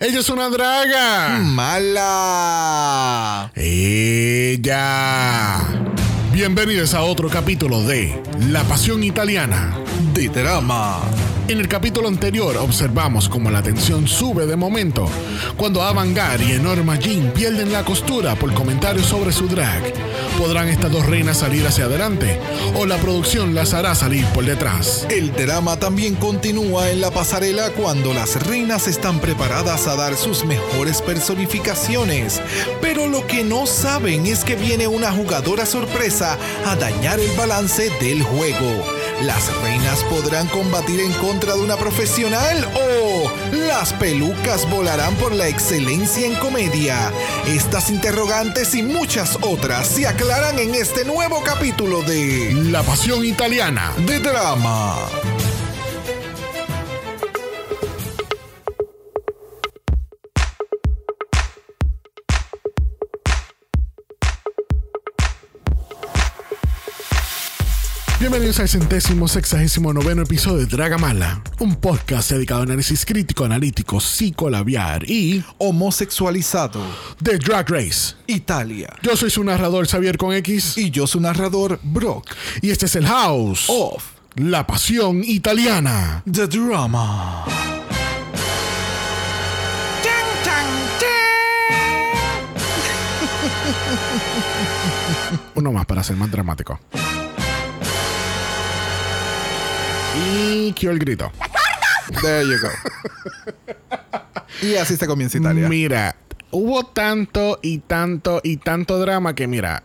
Ella es una draga. Mala. Ella. Bienvenidos a otro capítulo de La Pasión Italiana. De drama. En el capítulo anterior observamos cómo la tensión sube de momento cuando Avangar y Enorma Jean pierden la costura por comentarios sobre su drag. ¿Podrán estas dos reinas salir hacia adelante o la producción las hará salir por detrás? El drama también continúa en la pasarela cuando las reinas están preparadas a dar sus mejores personificaciones. Pero lo que no saben es que viene una jugadora sorpresa a dañar el balance del juego. ¿Las reinas podrán combatir en contra de una profesional o las pelucas volarán por la excelencia en comedia? Estas interrogantes y muchas otras se aclaran en este nuevo capítulo de La Pasión Italiana. De Drama. Bienvenidos al centésimo sexagésimo noveno episodio de Dragamala, un podcast dedicado a análisis crítico, analítico, psicolabiar y Homosexualizado. de Drag Race. Italia. Yo soy su narrador Xavier con X Y yo su narrador, Brock. y este es el House Of La Pasión Italiana. The Drama. Uno más para ser más dramático. Y quiero el grito. There you go. y así se comienza Italia. Mira, hubo tanto y tanto y tanto drama que mira,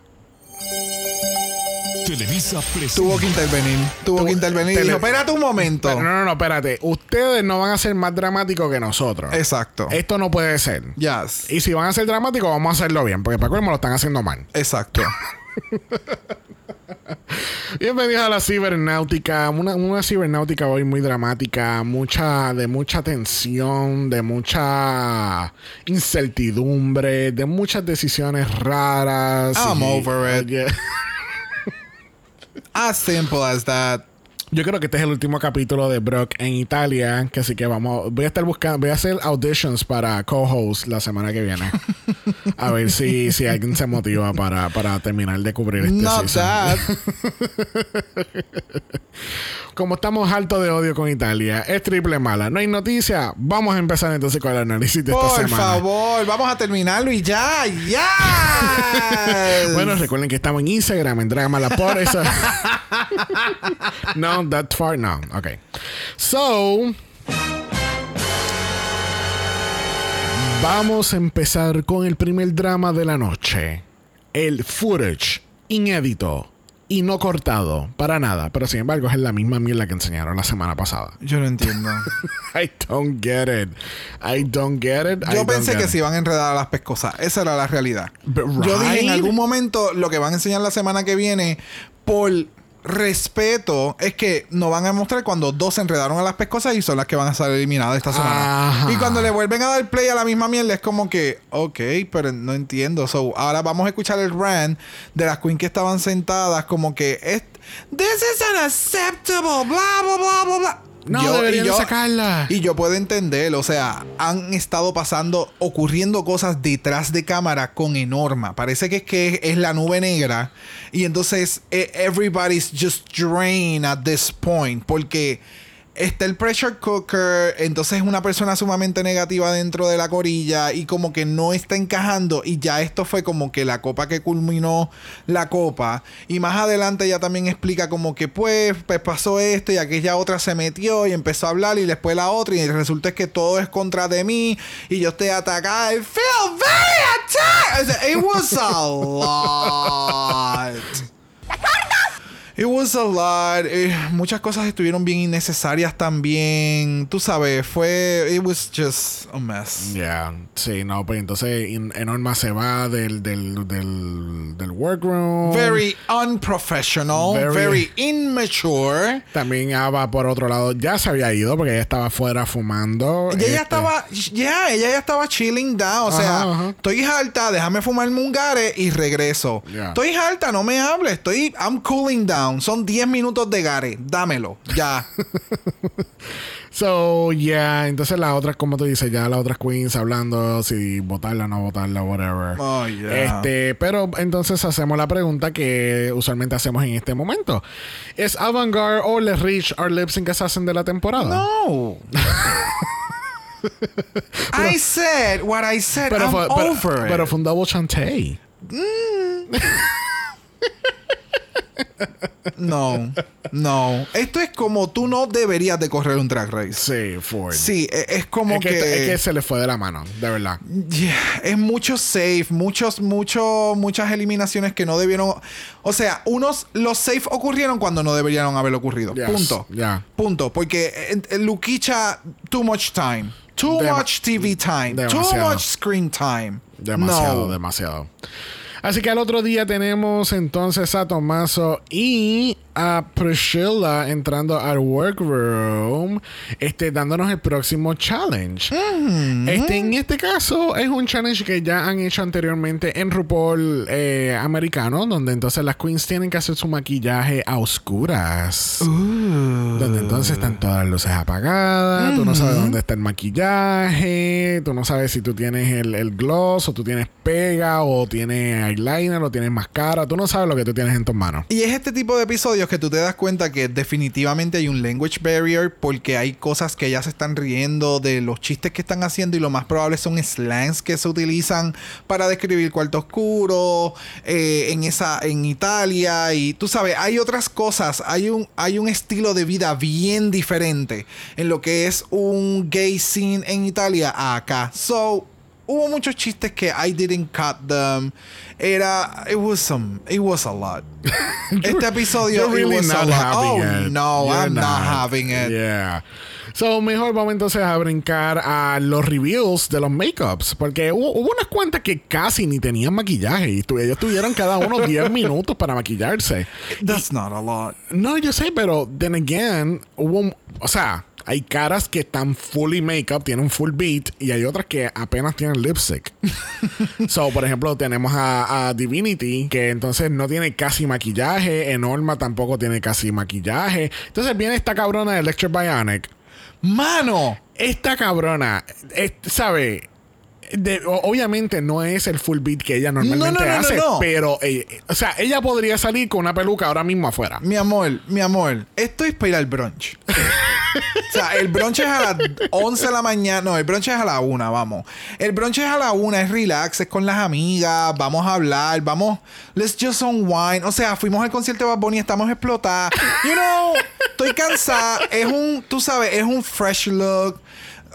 Televisa presenta. Tuvo que intervenir. Tuvo que intervenir. y Tele- Dijo, espérate un momento. no, no, no, espérate, ustedes no van a ser más dramáticos que nosotros. Exacto. Esto no puede ser. Yes. Y si van a ser dramáticos, vamos a hacerlo bien, porque para colmo lo están haciendo mal. Exacto. Bienvenidos a la cibernáutica, una, una cibernáutica hoy muy dramática, mucha, de mucha tensión, de mucha incertidumbre, de muchas decisiones raras. I'm y- over it. As simple as that. Yo creo que este es el último capítulo de Brock en Italia, que así que vamos, voy a estar buscando, voy a hacer auditions para co-host la semana que viene. A ver si, si alguien se motiva para, para terminar de cubrir este Not season. that. Como estamos altos de odio con Italia, es triple mala. No hay noticia. Vamos a empezar entonces con el análisis de esta Por semana. favor, vamos a terminarlo y ya. ¡Ya! Bueno, recuerden que estamos en Instagram, en Dragamala por eso. no, that far, no. Ok. So. Vamos a empezar con el primer drama de la noche. El footage inédito y no cortado para nada. Pero sin embargo es la misma mierda que enseñaron la semana pasada. Yo no entiendo. I don't get it. I don't get it. I Yo pensé que se iban a enredar a las pescosas. Esa era la realidad. But Yo dije en algún momento lo que van a enseñar la semana que viene por respeto es que nos van a mostrar cuando dos se enredaron a las pescosas y son las que van a ser eliminadas esta semana. Ajá. Y cuando le vuelven a dar play a la misma mierda es como que, ok, pero no entiendo. So, ahora vamos a escuchar el rant de las queens que estaban sentadas como que This is unacceptable, bla bla bla bla bla. No, Yo- deberían y yo- sacarla. y yo puedo entender, o sea, han estado pasando, ocurriendo cosas detrás de cámara con Enorma. Parece que es que es la nube negra. Y entonces, eh, everybody's just drained at this point. Porque está el pressure cooker, entonces es una persona sumamente negativa dentro de la corilla y como que no está encajando. Y ya esto fue como que la copa que culminó la copa. Y más adelante ella también explica como que pues, pues pasó esto y aquella otra se metió y empezó a hablar y después la otra y resulta es que todo es contra de mí y yo estoy atacada. I feel very attacked. It was a lot. It was a lot. Eh, muchas cosas estuvieron bien innecesarias también. Tú sabes, fue. It was just a mess. Ya, sí, no, pues entonces Enorma se va del, del, del, del workroom. Very unprofessional. Very- Very, immature. También Ava, por otro lado, ya se había ido porque ella estaba afuera fumando. Y ella Este, estaba, ya, ella ya estaba chilling down. O sea, Ajá, estoy harta, déjame fumarme un gare y regreso. Ya. Estoy harta, no me hables. Estoy, I'm cooling down. Son 10 minutos de gare. Dámelo, ya. So, yeah, entonces las otras, como tú dices, ya las otras queens hablando si votarla o no votarla, whatever. Oh, yeah. Este, pero entonces hacemos la pregunta que usualmente hacemos en este momento. ¿Es Avantgarde o Les Rich our lip sync assassin de la temporada? No. I said what I said. Pero, I'm fue, pero, over it. pero fue un double chantey. No, no. Esto es como tú no deberías de correr un track race. Sí, Ford. Sí, e- es como Es que, que, es que se le fue de la mano, de verdad. Yeah, es mucho safe, muchos, mucho, muchas eliminaciones que no debieron. O sea, unos los safe ocurrieron cuando no deberían haber ocurrido. Yes, Punto. Punto. Porque eh, Luquicha, too much time. Too Dema- much TV time. Too demasiado. much screen time. Demasiado, No. demasiado. Así que al otro día tenemos entonces a Tomaso y a Priscilla entrando al workroom, este, dándonos el próximo challenge. Este, en este caso es un challenge que ya han hecho anteriormente en RuPaul eh, americano, donde entonces las queens tienen que hacer su maquillaje a oscuras. Donde entonces están todas las luces apagadas, tú no sabes dónde está el maquillaje, tú no sabes si tú tienes el, el gloss o tú tienes pega o tienes eyeliner o tienes máscara, tú no sabes lo que tú tienes en tus manos. Y es este tipo de episodios que tú te das cuenta que definitivamente hay un language barrier porque hay cosas que ya se están riendo de los chistes que están haciendo y lo más probable son slangs que se utilizan para describir cuarto oscuro eh, en esa en Italia y tú sabes hay otras cosas hay un hay un estilo de vida bien diferente en lo que es un gay scene en Italia acá so Hubo muchos chistes que I didn't cut them. Era, it was some, it was a lot. este episodio, You're really it was a not lot. having oh it. no, You're I'm not. having it. Yeah. So, mejor vamos entonces a brincar a los reveals de los makeups. Porque hubo, hubo unas cuantas que casi ni tenían maquillaje. Y tu- ellos tuvieron cada uno 10 minutos para maquillarse. That's not a lot. No, yo sé, pero then again, hubo. O sea, hay caras que están fully makeup, tienen full beat, y hay otras que apenas tienen lipstick. so, por ejemplo, tenemos a, a Divinity, que entonces no tiene casi maquillaje. Enorma tampoco tiene casi maquillaje. Entonces viene esta cabrona de Electric Bionic. Mano, Esta cabrona, eh, ¿sabe? De- obviamente no es el full beat que ella normalmente No, no, no, no, hace, no. pero, eh, o sea, ella podría salir con una peluca ahora mismo afuera. mi amor, mi amor, esto es para ir al brunch. o sea, el brunch es a las 11 de la mañana. No, el brunch es a la 1, vamos. El brunch es a la 1, es relax, es con las amigas, vamos a hablar, vamos, let's just unwind. O sea, fuimos al concierto de Bad Bunny, estamos explotadas. You know, estoy cansada. Es un, tú sabes, es un fresh look.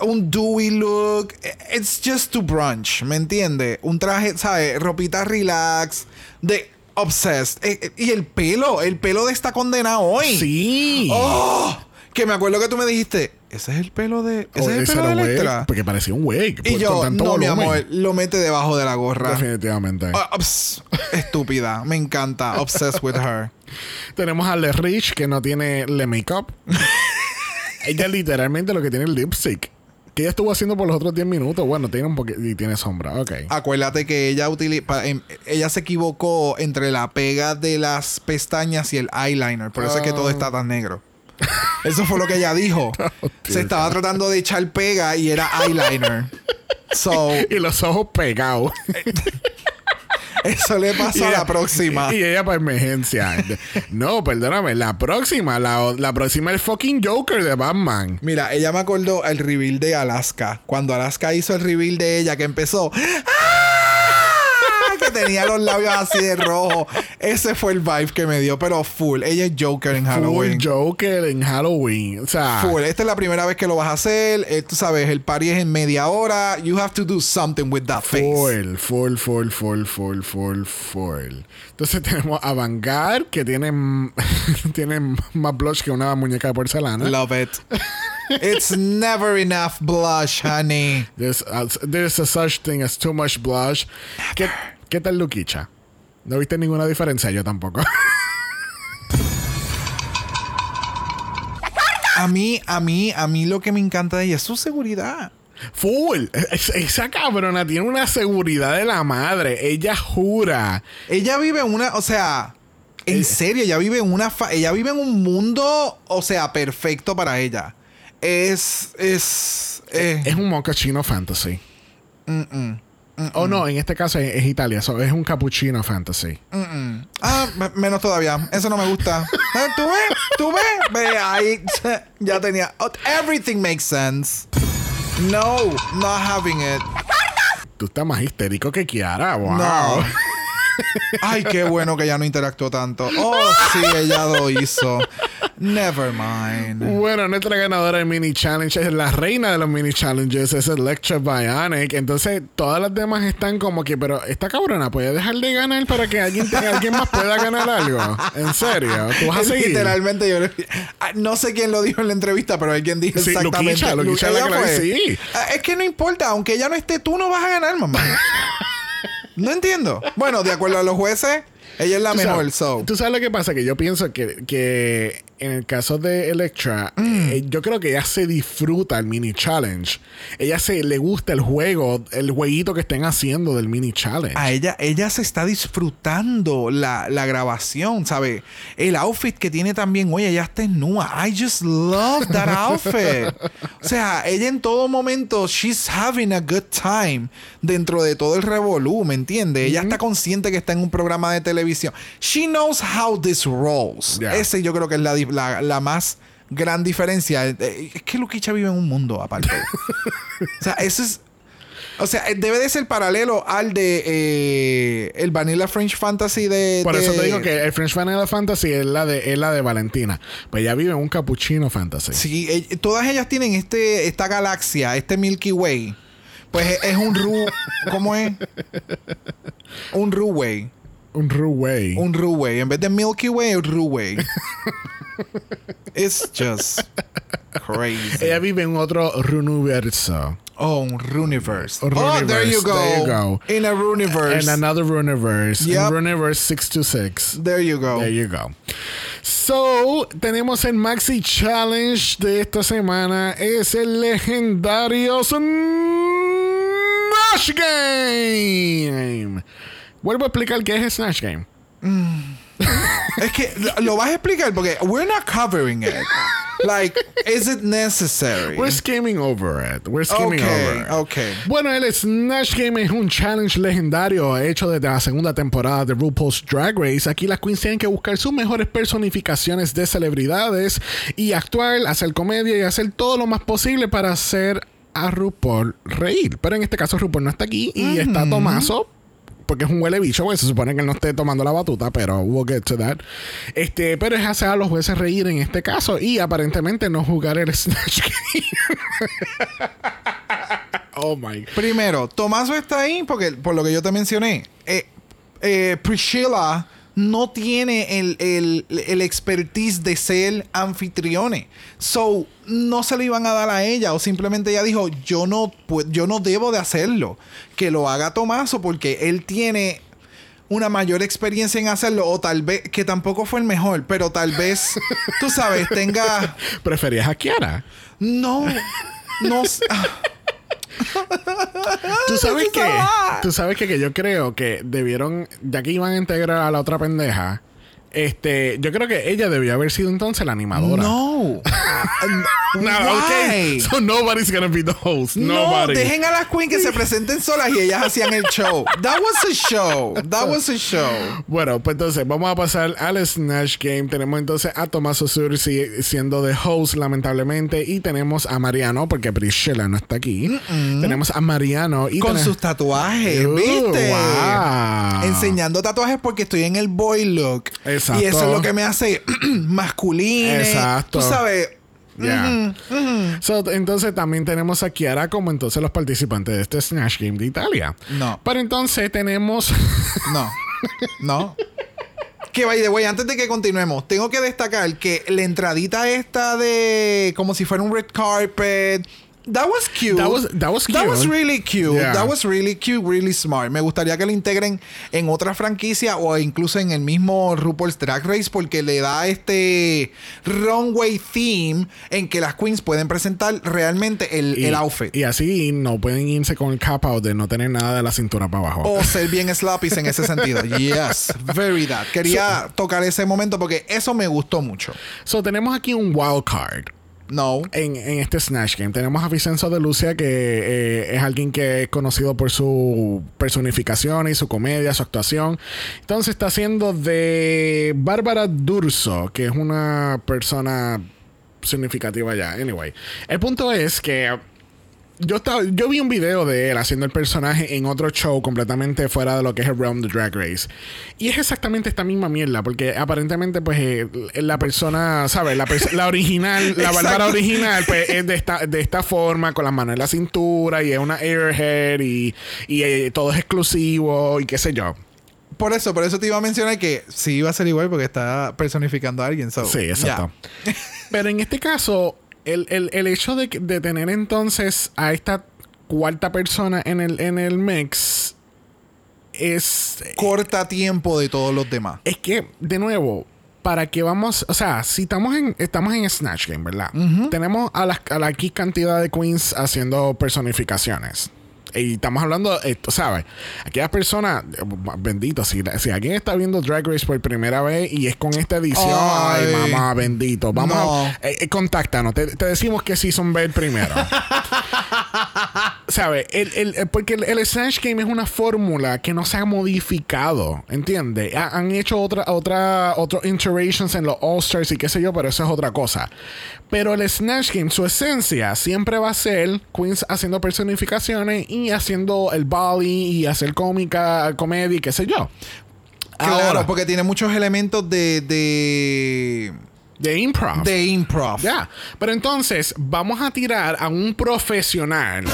Un dewy look. It's just to brunch, ¿me entiendes? Un traje, ¿sabes? Ropita relax. De obsessed. Eh, eh, y el pelo, el pelo de esta condena hoy. Sí. ¡Oh! Que me acuerdo que tú me dijiste, ese es el pelo de. Ese es el pelo de Electra. Porque parecía un wig. Y yo, tanto no, mi amor, lo mete debajo de la gorra. Definitivamente. Ah, ups, estúpida, me encanta. Obsessed with her. Tenemos a Le Rich, que no tiene le makeup. ella literalmente lo que tiene es lipstick. Que ella estuvo haciendo por los otros 10 minutos. Bueno, tiene un poquito. Y tiene sombra. Ok. Acuérdate que ella utili- pa- em- ella se equivocó entre la pega de las pestañas y el eyeliner. Por eso es que todo está tan negro. Eso fue lo que ella dijo. se estaba tratando de echar pega y era eyeliner. So, Y los ojos pegados. eso le pasó a la próxima. Y ella para emergencia. no, perdóname. La próxima. La, la próxima es el fucking Joker de Batman. Mira, ella me acordó el reveal de Alaska. Cuando Alaska hizo el reveal de ella, que empezó. ¡Ah! Que tenía los labios así de rojo. Ese fue el vibe que me dio, pero full. Ella es Joker en Halloween. Full Joker en Halloween. O sea. Full. Esta es la primera vez que lo vas a hacer. Eh, tú sabes, el party es en media hora. You have to do something with that face. Full, full, full, full, full, full, full. Entonces tenemos a Vanguard, que tiene, tiene más blush que una muñeca de porcelana. Love it. It's never enough blush, honey. There's, a, there's a such thing as too much blush. ¿Qué, ¿Qué tal Luquicha? ¿No viste ninguna diferencia? Yo tampoco. A mí, a mí, a mí lo que me encanta de ella es su seguridad. Full. Es- Esa cabrona tiene una seguridad de la madre. Ella jura. Ella vive en una, o sea, en serio, ella vive en una, fa- ella vive en un mundo, o sea, perfecto para ella. es. Es. eh, Es un mochaccino fantasy. mm, mm, mm, O no, en este caso es, es Italia. so, es un cappuccino fantasy. mm, mm. Ah, me- menos todavía. Eso no me gusta. Eh, ¿Tú ves? ¿Tú ves? Ve ahí. Ya tenía. oh, Everything makes sense. No, not having it. Tú estás más histérico que Kiara. Wow. No. Ay, qué bueno que ya no interactuó tanto. Oh, sí, ella lo hizo. Never mind. Bueno, nuestra ganadora del mini challenge es la reina de los mini challenges, es Electra Bionic. Entonces, todas las demás están como que, pero esta cabrona puede dejar de ganar para que alguien, alguien más pueda ganar algo. En serio, tú vas a seguir. Literalmente yo le- Ah, no sé quién lo dijo en la entrevista, pero alguien dijo Sí, exactamente. Luquicha, Luquicha la que sí. Ah, Es que no importa, aunque ella no esté, tú no vas a ganar, mamá. no entiendo. Bueno, de acuerdo a los jueces, ella es la Tú mejor. sabes- So. Tú sabes lo que pasa, que yo pienso que, que en el caso de Electra, Mm. eh, yo creo que ella se disfruta el mini challenge. Ella se le gusta el juego, el jueguito que estén haciendo del mini challenge. A ella, ella se está disfrutando la, la grabación, ¿sabes? El outfit que tiene también, oye, ella está nua. I just love that outfit. o sea, ella en todo momento, she's having a good time dentro de todo el revolú, ¿me entiendes? Ella está consciente que está en un programa de televisión. She knows how this rolls. Yeah. Ese yo creo que es la, di- la, la más gran diferencia. Eh, Es que Luquicha vive en un mundo aparte. o sea, eso es... O sea, eh, debe de ser paralelo al de eh, el Vanilla French Fantasy de. Por de- eso te digo que el French Vanilla Fantasy es la de, es la de Valentina. Pues ella vive en un cappuccino fantasy. Sí, eh, todas ellas tienen este, esta galaxia, este Milky Way. Pues es, es un Ru. ¿Cómo es? Un Ruway. Un Ruway. Un Ruway. En vez de Milky Way, un Ruway. It's just crazy. Ella vive en otro Runiverso. Oh, un Runiverse. Un Oh, there you go. there you go. In a Runiverse. En another Runiverse. Yep. En Runiverse 626. There you go. There you go. So, tenemos el Maxi Challenge de esta semana. Es el legendario Snatch Game. Vuelvo a explicar qué es Snatch Game. Es que lo- vas a explicar porque we're not covering it. Like, is it necessary? We're skimming over it. We're skimming over it. okay. Bueno, el Snatch Game es un challenge legendario hecho desde la segunda temporada de RuPaul's Drag Race. Aquí las queens tienen que buscar sus mejores personificaciones de celebridades y actuar, hacer comedia y hacer todo lo más posible para hacer a RuPaul reír. Pero en este caso RuPaul no está aquí y está Tomaso. Porque es un huele bicho, pues se supone que él no esté tomando la batuta, pero we'll get to that. Este, pero es hacer a los jueces reír en este caso y aparentemente no jugar el Snatch Game. oh my Primero, Tomaso está ahí porque, por lo que yo te mencioné, eh, eh, Priscilla no tiene el, el, el expertise de ser anfitriones. So, no se lo iban a dar a ella. O simplemente ella dijo, yo no, pu- yo no debo de hacerlo. Que lo haga Tomaso porque él tiene una mayor experiencia en hacerlo. O tal vez, que tampoco fue el mejor, pero tal vez, tú sabes, tenga... ¿Preferías a Kiara? No, no... ah. Tú sabes que, tú sabes que, que yo creo que debieron, ya que iban a integrar a la otra pendeja, este, yo creo que ella debió haber sido entonces la animadora. No. No, Why? okay. So nobody's gonna be the host. No, Nobody. dejen a las queens que se presenten solas y ellas hacían el show. That was a show. That was a show. Bueno, pues entonces vamos a pasar al Snatch Game. Tenemos entonces a Tomás Osur si- siendo de host, lamentablemente. Y tenemos a Mariano, porque Priscilla no está aquí. Tenemos a Mariano y Con sus tatuajes, ¿viste? wow. Enseñando tatuajes porque estoy en el boy look. Exacto. Y eso es lo que me hace masculino. Exacto. Tú sabes. Ya. So, entonces también tenemos a Kiara como entonces los participantes de este Snatch Game de Italia. No. Pero entonces tenemos. No. No. Que by the way, antes de que continuemos, tengo que destacar que la entradita esta de como si fuera un red carpet. That was cute. That was- that was That was cute. really cute. Yeah. That was really cute, really smart. Me gustaría que lo integren en otra franquicia o incluso en el mismo RuPaul's Drag Race porque le da este runway theme en que las queens pueden presentar realmente el, y, el outfit. Y así no pueden irse con el cap out de no tener nada de la cintura para abajo. O ser bien slappies en ese sentido. Yes, very that. Quería tocar ese momento porque eso me gustó mucho. So, tenemos aquí un wild card. No. En, en este Snatch Game tenemos a Vicenzo de Lucia, que eh, es alguien que es conocido por su personificación y su comedia, su actuación. Entonces está haciendo de Bárbara Durso, que es una persona significativa ya. Anyway, el punto es que yo, estaba, yo vi un video de él haciendo el personaje en otro show completamente fuera de lo que es el Realm de Drag Race. Y es exactamente esta misma mierda, porque aparentemente, pues, eh, la persona, ¿sabes? La, la original, la Bárbara original, pues, es de esta, de esta forma, con las manos en la cintura, y es una airhead, y, y eh, todo es exclusivo, y qué sé yo. Por eso, por eso te iba a mencionar que sí iba a ser igual porque está personificando a alguien. so, Sí, exacto. Pero en este caso, el, el- el hecho de, de tener entonces a esta cuarta persona en el, en el mix es. Corta tiempo de todos los demás. Es que, de nuevo, para que vamos. O sea, si estamos en, estamos en Snatch Game, ¿verdad? Tenemos a la, a la X cantidad de queens haciendo personificaciones. Y estamos hablando, esto, ¿sabes? Aquellas personas, eh, bendito, si, si alguien está viendo Drag Race por primera vez y es con esta edición, ay, Ay. mamá, bendito. Vamos No. a, eh, eh, contáctanos, te, te decimos que sí son ver primero. ¿Sabes? El, el- el- porque el, el Snatch Game es una fórmula que no se ha modificado, ¿entiendes? Ha- han hecho otra, otra, otros iterations en los All-Stars y qué sé yo, pero eso es otra cosa. Pero el Snatch Game, su esencia, siempre va a ser Queens haciendo personificaciones y haciendo el volley y hacer cómica, comedia y qué sé yo. Claro, Ahora, porque tiene muchos elementos de. de. De improv. de improv. Ya. Pero entonces, vamos a tirar a un profesional.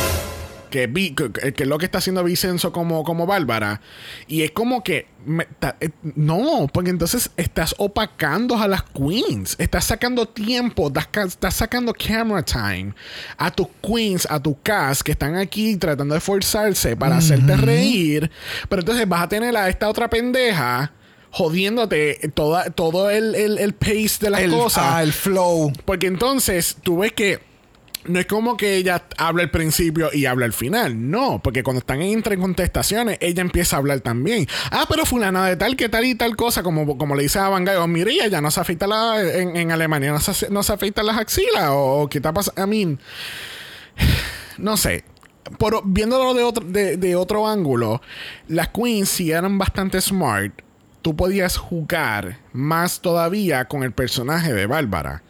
Que, vi- que, es lo que está haciendo Vicenzo como, como Bárbara. Y es como que. me- ta- eh, no, porque entonces estás opacando a las queens. Estás sacando tiempo. Estás sacando camera time a tus queens, a tu cast que están aquí tratando de esforzarse para hacerte reír. Pero entonces vas a tener a esta otra pendeja jodiéndote toda, todo el, el, el pace de las el, cosas. ah, el flow. Porque entonces tú ves que no es como que ella habla al principio y habla al final. No, porque cuando están entre contestaciones, ella empieza a hablar también. Ah, pero fulana de tal que tal y tal cosa, como, como le dice a Van Gogh, mire, ella no se afeita la, en, en Alemania, no se, no se afeita las axilas, o, o qué está pasando. I mean, no sé. Por, viéndolo de otro, de, de otro ángulo, las queens si eran bastante smart, tú podías jugar más todavía con el personaje de Bárbara.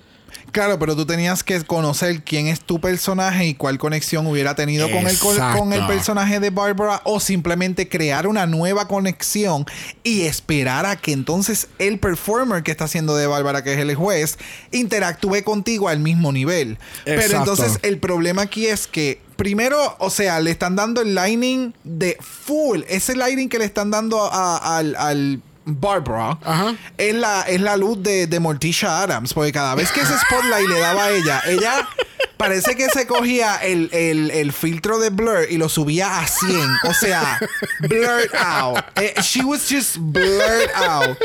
Claro, pero tú tenías que conocer quién es tu personaje y cuál conexión hubiera tenido con el, con, el personaje de Barbara o simplemente crear una nueva conexión y esperar a que entonces el performer que está haciendo de Bárbara, que es el juez, interactúe contigo al mismo nivel. Pero Exacto. entonces el problema aquí es que primero, o sea, le están dando el lighting de full, ese lighting que le están dando a- al, al Barbara Ajá. es la, es la luz de, de Morticia Adams. Porque cada vez que ese spotlight le daba a ella, ella parece que se cogía el, el- el filtro de blur y lo subía a 100. O sea, blurred out. Eh, she was just blurred out.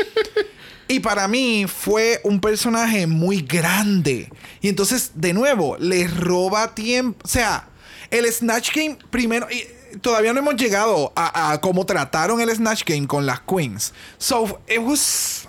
Y para mí fue un personaje muy grande. Y entonces, de nuevo, le roba tiempo. O sea, el Snatch Game primero. y todavía no hemos llegado a, cómo trataron el Snatch Game con las Queens. So, it was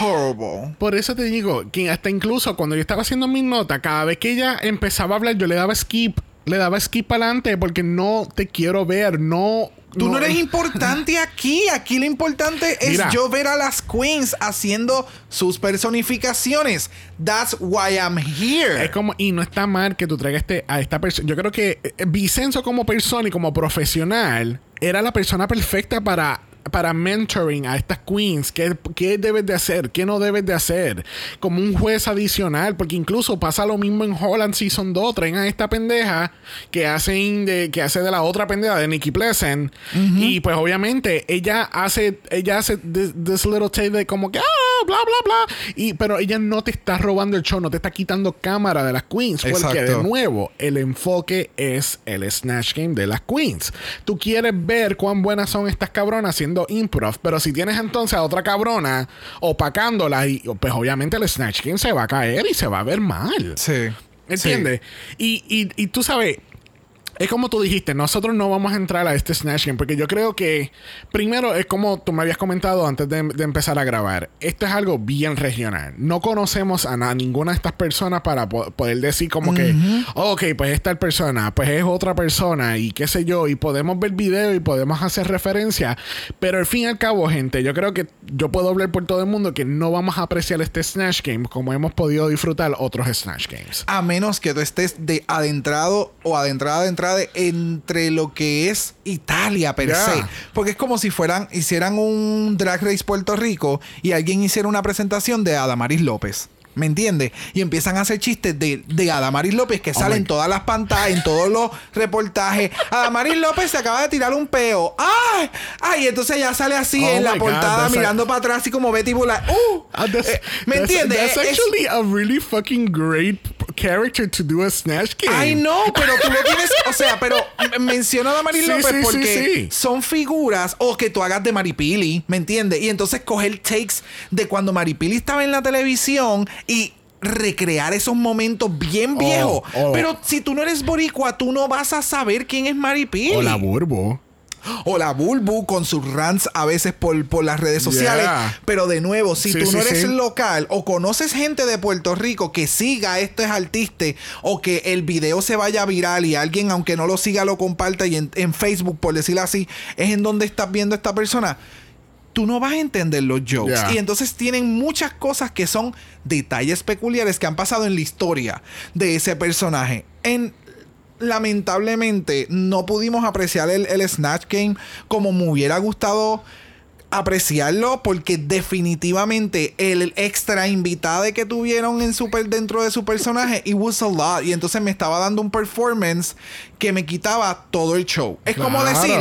horrible. Por eso te digo que hasta incluso cuando yo estaba haciendo mis notas, cada vez que ella empezaba a hablar, yo le daba skip, le daba skip adelante porque no te quiero ver, no. Tú no, eres importante aquí. Aquí lo importante es Mira. yo ver a las queens haciendo sus personificaciones. That's why I'm here. Es como, y no está mal que tú traigas este, a esta persona. Yo creo que eh, Vicenzo como persona y como profesional era la persona perfecta para, para mentoring a estas queens. ¿Qué, ¿Qué debes de hacer? ¿Qué no debes de hacer? Como un juez adicional. Porque incluso pasa lo mismo en Holland Season 2. Traen a esta pendeja que, hacen de, que hace de la otra pendeja de Nikki Pleasant. Y pues obviamente ella hace, ella hace this, this little take de como que, ah, bla, bla, bla. Y, pero ella no te está robando el show, no te está quitando cámara de las queens. Porque de nuevo, el enfoque es el Snatch Game de las queens. Tú quieres ver cuán buenas son estas cabronas haciendo improv, pero si tienes entonces a otra cabrona opacándola, y, pues obviamente el Snatch Game se va a caer y se va a ver mal. Sí. ¿Entiendes? Y, y, y tú sabes, es como tú dijiste, nosotros no vamos a entrar a este Snatch Game porque yo creo que, primero, es como tú me habías comentado antes de, empezar a grabar, esto es algo bien regional. No conocemos a, ninguna de estas personas para poder decir como que, ok, pues esta persona, pues es otra persona y qué sé yo, y podemos ver video y podemos hacer referencia, pero al fin y al cabo, gente, yo creo que yo puedo hablar por todo el mundo que no vamos a apreciar este Snatch Game como hemos podido disfrutar otros Snatch Games. A menos que tú estés de adentrado o adentrada de entre lo que es Italia per se. Porque es como si fueran, hicieran un Drag Race Puerto Rico y alguien hiciera una presentación de Adamaris López. ¿Me entiendes? Y empiezan a hacer chistes de, de Adamaris López que salen en todas las pantallas, en todos los reportajes. Adamaris López se acaba de tirar un peo. ¡Ay! ¡Ay! Entonces ya sale así oh en la portada mirando para atrás, así como Betty Bula. ¡Uh! Ah, eh, ¿Me entiendes? That's actually a really fucking great character to do a Snatch Game. Ay, no, pero tú lo tienes. O sea, pero menciona a Adamaris López porque son figuras o que tú hagas de Maripili, ¿me entiendes? Y entonces coger takes de cuando Maripili estaba en la televisión y recrear esos momentos bien oh, viejos. Oh. Pero si tú no eres boricua, tú no vas a saber quién es Maripili. O la Burbo. O la Bulbu con sus rants a veces por, por las redes sociales. Pero de nuevo, si tú no eres local o conoces gente de Puerto Rico que siga a estos artistas o que el video se vaya viral y alguien, aunque no lo siga, lo comparta y en, en Facebook, por decirlo así, es en donde estás viendo a esta persona tú no vas a entender los jokes. Y entonces tienen muchas cosas que son detalles peculiares que han pasado en la historia de ese personaje. En lamentablemente no pudimos apreciar el, Snatch Game como me hubiera gustado apreciarlo porque definitivamente el extra invitado que tuvieron en super dentro de su personaje it was a lot y entonces me estaba dando un performance que me quitaba todo el show. Es como decir,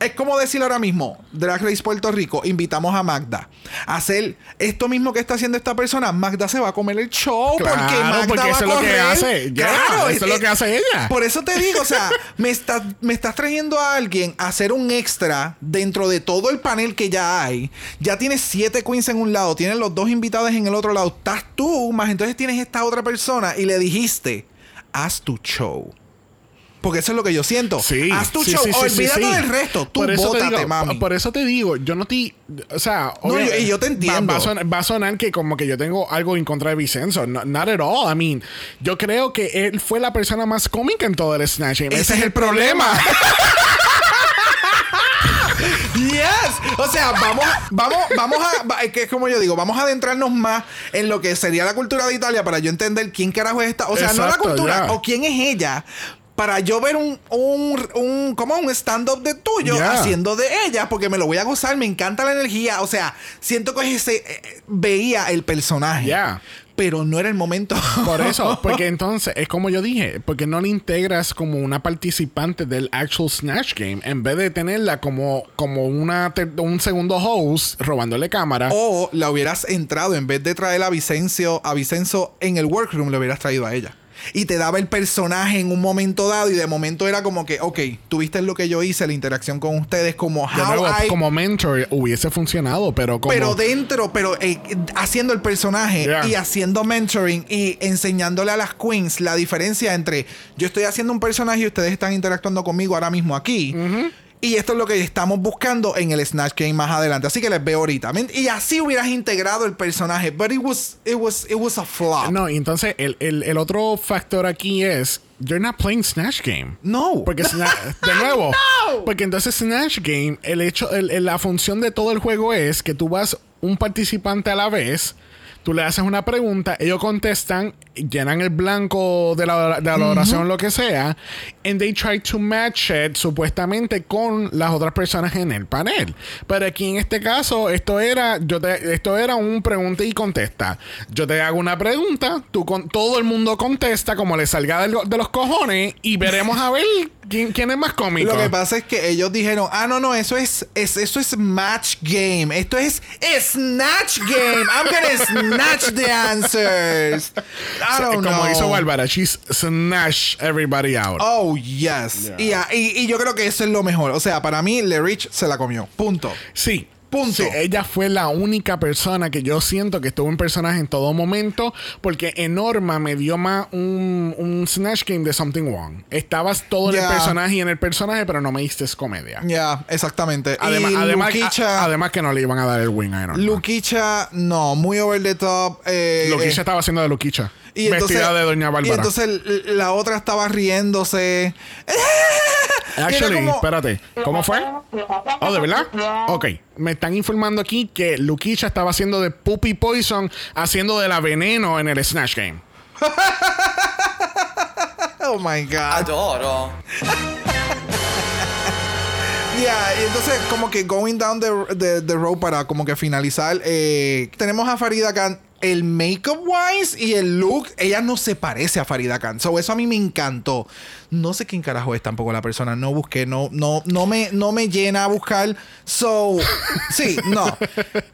es como decir ahora mismo, Drag Race Puerto Rico, invitamos a Magda a hacer esto mismo que está haciendo esta persona. Magda se va a comer el show porque Magda porque eso es lo que hace. claro, eso es, lo que hace ella. Por eso te digo, o sea, me estás, me estás trayendo a alguien a hacer un extra dentro de todo el panel que ya hay. Ya tienes siete queens en un lado, tienes los dos invitados en el otro lado. Estás tú, más entonces tienes esta otra persona y le dijiste, haz tu show. Porque eso es lo que yo siento. Sí, Haz tu show. Olvídate del resto. Tú por bótate, mami. Por eso te digo, yo no te. O sea. No, yo, y yo te entiendo. Va, a sonar, que como que yo tengo algo en contra de Vicenzo. not at all. I mean, yo creo que él fue la persona más cómica en todo el Snatch Ese, es el problema. Yes. O sea, vamos, vamos, vamos a. Que es como yo digo, vamos a adentrarnos más en lo que sería la cultura de Italia para yo entender quién carajo es esta. O sea, no la cultura o quién es ella para yo ver un, un, un como un stand-up de tuyo haciendo de ella, porque me lo voy a gozar, me encanta la energía, o sea, siento que ese, eh, veía el personaje. Ya. Pero no era el momento. Por eso, porque entonces es como yo dije, porque no la integras como una participante del actual Snatch Game en vez de tenerla como, como una un segundo host robándole cámara. O la hubieras entrado en vez de traer a Vicencio, a Vicenzo en el workroom, le hubieras traído a ella y te daba el personaje en un momento dado y de momento era como que, ok, tuviste lo que yo hice, la interacción con ustedes como como mentor hubiese funcionado, pero como... Pero dentro, pero eh, haciendo el personaje y haciendo mentoring y enseñándole a las queens la diferencia entre yo estoy haciendo un personaje y ustedes están interactuando conmigo ahora mismo aquí. Y esto es lo que estamos buscando en el Snatch Game más adelante. Así que les veo ahorita. Y así hubieras integrado el personaje. But it was, it was, it was a flop. No, y entonces el, el, el otro factor aquí es you're not playing Snatch Game. No. Porque de nuevo. no. Porque entonces Snatch Game, el hecho, el, la función de todo el juego es que tú vas un participante a la vez Tú le haces una pregunta, ellos contestan, llenan el blanco de la, de la oración, lo que sea, and they try to match it supuestamente con las otras personas en el panel. Pero aquí en este caso, esto era, yo te, esto era un pregunta y contesta. Yo te hago una pregunta, tú con, todo el mundo contesta como le salga de, de los cojones y veremos a ver ¿Quién, es más cómico? Lo que pasa es que ellos dijeron, ah, no, no, eso es, es, eso es match game. Esto es snatch game. I'm gonna snatch the answers. I don't Como know. hizo Bárbara, she's snatch everybody out. Oh, yes. Y, y, yo creo que eso es lo mejor. O sea, para mí, Le Rich se la comió. Punto. Sí. Punto. Sí, ella fue la única persona que yo siento que estuvo en personaje en todo momento, porque en Norma me dio más un, un Snatch Game de Something Wrong. Estabas todo en el personaje y en el personaje, pero no me diste comedia. Ya, exactamente. Además, y además, Luquicha- a- además que no le iban a dar el win a Norma. Luquicha, no, muy over the top. Eh, Luquicha eh, estaba haciendo de Luquicha. Y entonces, vestida de Doña Y entonces la otra estaba riéndose. Actually, como- espérate. ¿Cómo fue? Oh, ¿de verdad? Ok. Me están informando aquí que Luquicha estaba haciendo de Puppy Poison, haciendo de la veneno en el Snatch Game. Oh my God. Adoro. Ya, y entonces como que going down the, the, the road para como que finalizar, eh, tenemos a Farida Khan. El makeup wise y el look, ella no se parece a Farida Khan. So, eso a mí me encantó. No sé quién carajo es tampoco la persona. No busqué, no, no, no me, no me llena a buscar. So, sí, no.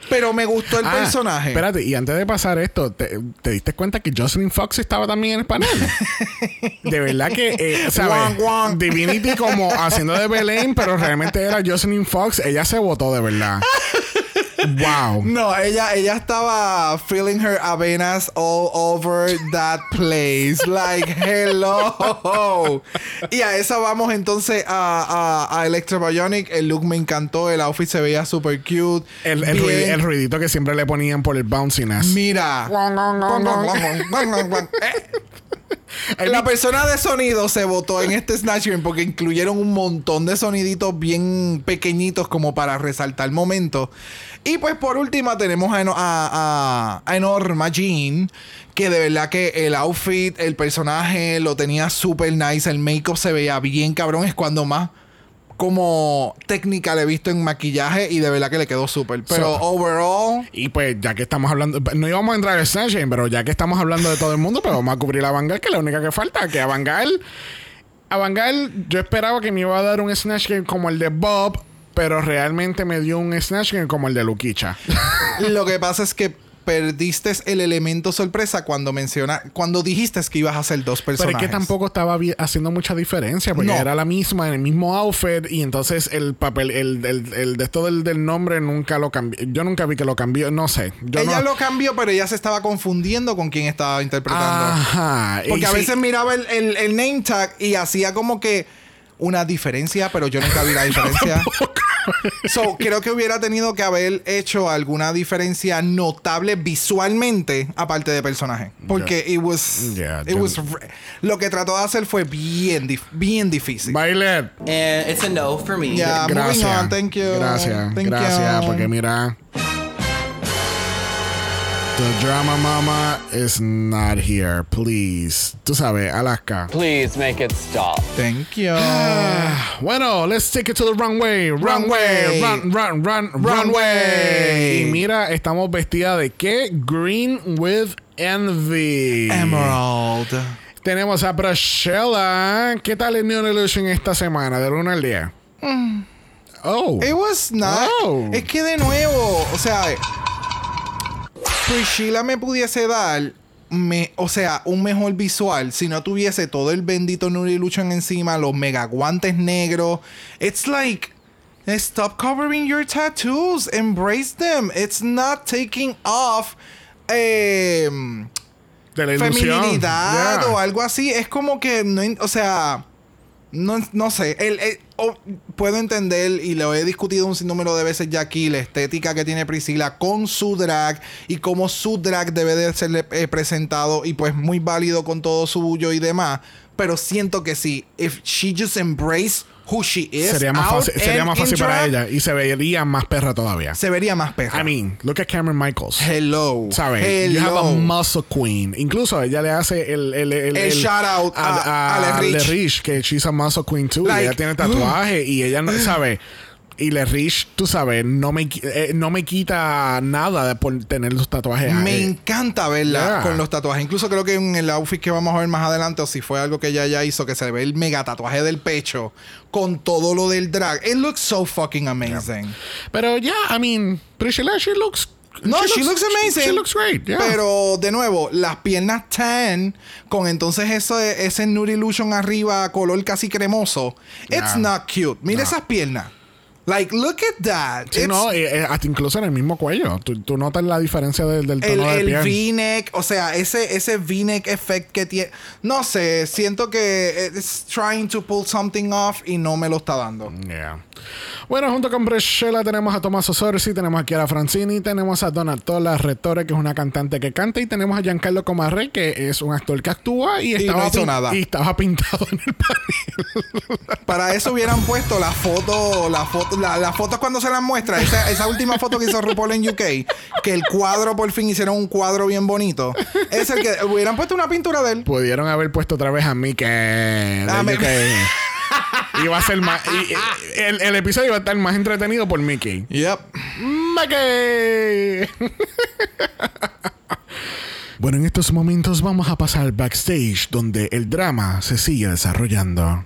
Pero me gustó el Ah, personaje. Espérate, y antes de pasar esto, ¿te, te diste cuenta que Jocelyn Fox estaba también en el panel? de verdad que, eh, ¿sabes? Divinity como haciendo de Belén, pero realmente era Jocelyn Fox. Ella se votó de verdad. wow. No, ella, ella estaba feeling her avenas all over that place. Like, hello. Y a esa vamos entonces a, a, a Electro Bionic. El look me encantó. El outfit se veía super cute. El, el, el ruidito que siempre le ponían por el bounciness. Mira. La persona de sonido se votó en este Snatch Game porque incluyeron un montón de soniditos bien pequeñitos como para resaltar momentos. Y pues por última tenemos a, a- a Enorma Jean, que de verdad que el outfit, el personaje lo tenía súper nice, el make-up se veía bien cabrón, es cuando más como técnica le he visto en maquillaje y de verdad que le quedó súper. Pero So- overall... Y pues, ya que estamos hablando, no íbamos a entrar al Snatch Game, pero ya que estamos hablando de todo el mundo, pues vamos a cubrir a Vanguard, que es la única que falta, que a Vanguard, a Vanguard, yo esperaba que me iba a dar un Snatch Game como el de Bob, pero realmente me dio un Snatch Game como el de Luquicha. Lo que pasa es que perdiste el elemento sorpresa cuando menciona, cuando dijiste que ibas a hacer dos pero personajes. es que tampoco estaba haciendo mucha diferencia, porque No. era la misma, en el mismo outfit, y entonces el papel, el, el, el de esto del, del nombre nunca lo cambió. Yo nunca vi que lo cambió, no sé. Yo ella no- lo cambió, pero ella se estaba confundiendo con quién estaba interpretando. Ajá. y Porque a sí- veces miraba el- el name tag y hacía como que una diferencia, pero yo nunca vi la diferencia. so, creo que hubiera tenido que haber hecho alguna diferencia notable visualmente, aparte de personaje. Porque it was, Yeah, it was lo que trató de hacer fue bien, dif- bien difícil. Bailet. And it's a no for me. Yeah. moving Gracias. on, thank you. Gracias. Thank gracias. you. Porque mira. The drama mama is not here. Please. Tú sabes, Alaska. Please make it stop. Thank you. Ah, Bueno, let's take it to the runway. Runway. Runway. Run, run, run, runway. Runway. Y mira, estamos vestidas de qué? Green with envy. Emerald. Tenemos a Brashella. ¿Qué tal el Neon Illusion esta semana? Del 1 al 10. Oh. It was not. Oh. Es que de nuevo, o sea, Priscilla me pudiese dar, me, o sea, un mejor visual si no tuviese todo el bendito Nuri Luchan encima, los mega guantes negros. It's like. Stop covering your tattoos. Embrace them. It's not taking off. em, de la ilusión. feminidad Yeah. o algo así. Es como que, no, o sea, no, no sé. El, o- puedo entender y lo he discutido un sinnúmero de veces ya aquí, la estética que tiene Priscila con su drag y cómo su drag debe de ser eh, presentado y pues muy válido con todo suyo y demás. Pero siento que sí, if she just embrace who she is, Sería más fácil, sería más fácil para ella y se vería más perra todavía. Se vería más perra. I mean, look at Cameron Michaels. hello. ¿Sabes? Hello. You have a muscle queen. Incluso ella le hace el... El, el, El shout out a- a Le Rich. Le Rich, que she's a muscle queen too. Like, ella tiene tatuaje y ella no... ¿Sabe? Y Le Rich, tú sabes, no me, eh, no me quita nada de por tener los tatuajes. Me encanta verla Yeah. con los tatuajes. Incluso creo que en el outfit que vamos a ver más adelante, o si fue algo que ella ya hizo, que se ve el mega tatuaje del pecho con todo lo del drag. It looks so fucking amazing. Pero ya, I mean, Priscilla, she looks... No, she, looks, amazing. She, looks great, yeah. Pero de nuevo, las piernas tan con entonces eso, ese nude illusion arriba, color casi cremoso. It's not cute. Mira esas piernas. Like, look at that. Sí, It's- no, eh, eh, hasta incluso en el mismo cuello. Tú, tú notas la diferencia del, del el, tono de el piel. V-neck, o sea, ese, ese V-neck effect que tiene. No sé, siento que it's trying to pull something off y no me lo está dando. Yeah. Bueno, junto con Breshela tenemos a Tommaso Sorsi, tenemos a Chiara Francini, tenemos a Donatola Rettore, que es una cantante que canta, y tenemos a Giancarlo Comarre, que es un actor que actúa y, Y estaba, no hizo pin- nada. y estaba pintado en el panel. Para eso hubieran puesto la foto, la foto, la, las fotos cuando se las muestra, esa, esa última foto que hizo RuPaul en UK, que el cuadro por fin hicieron un cuadro bien bonito. Es el que hubieran puesto una pintura de él. Pudieron haber puesto otra vez a Mickey. Ah, me- UK. Iba a ser más. y- y- el, el episodio iba a estar más entretenido por Mickey. Yep. Mickey. Bueno, en estos momentos vamos a pasar al backstage donde el drama se sigue desarrollando.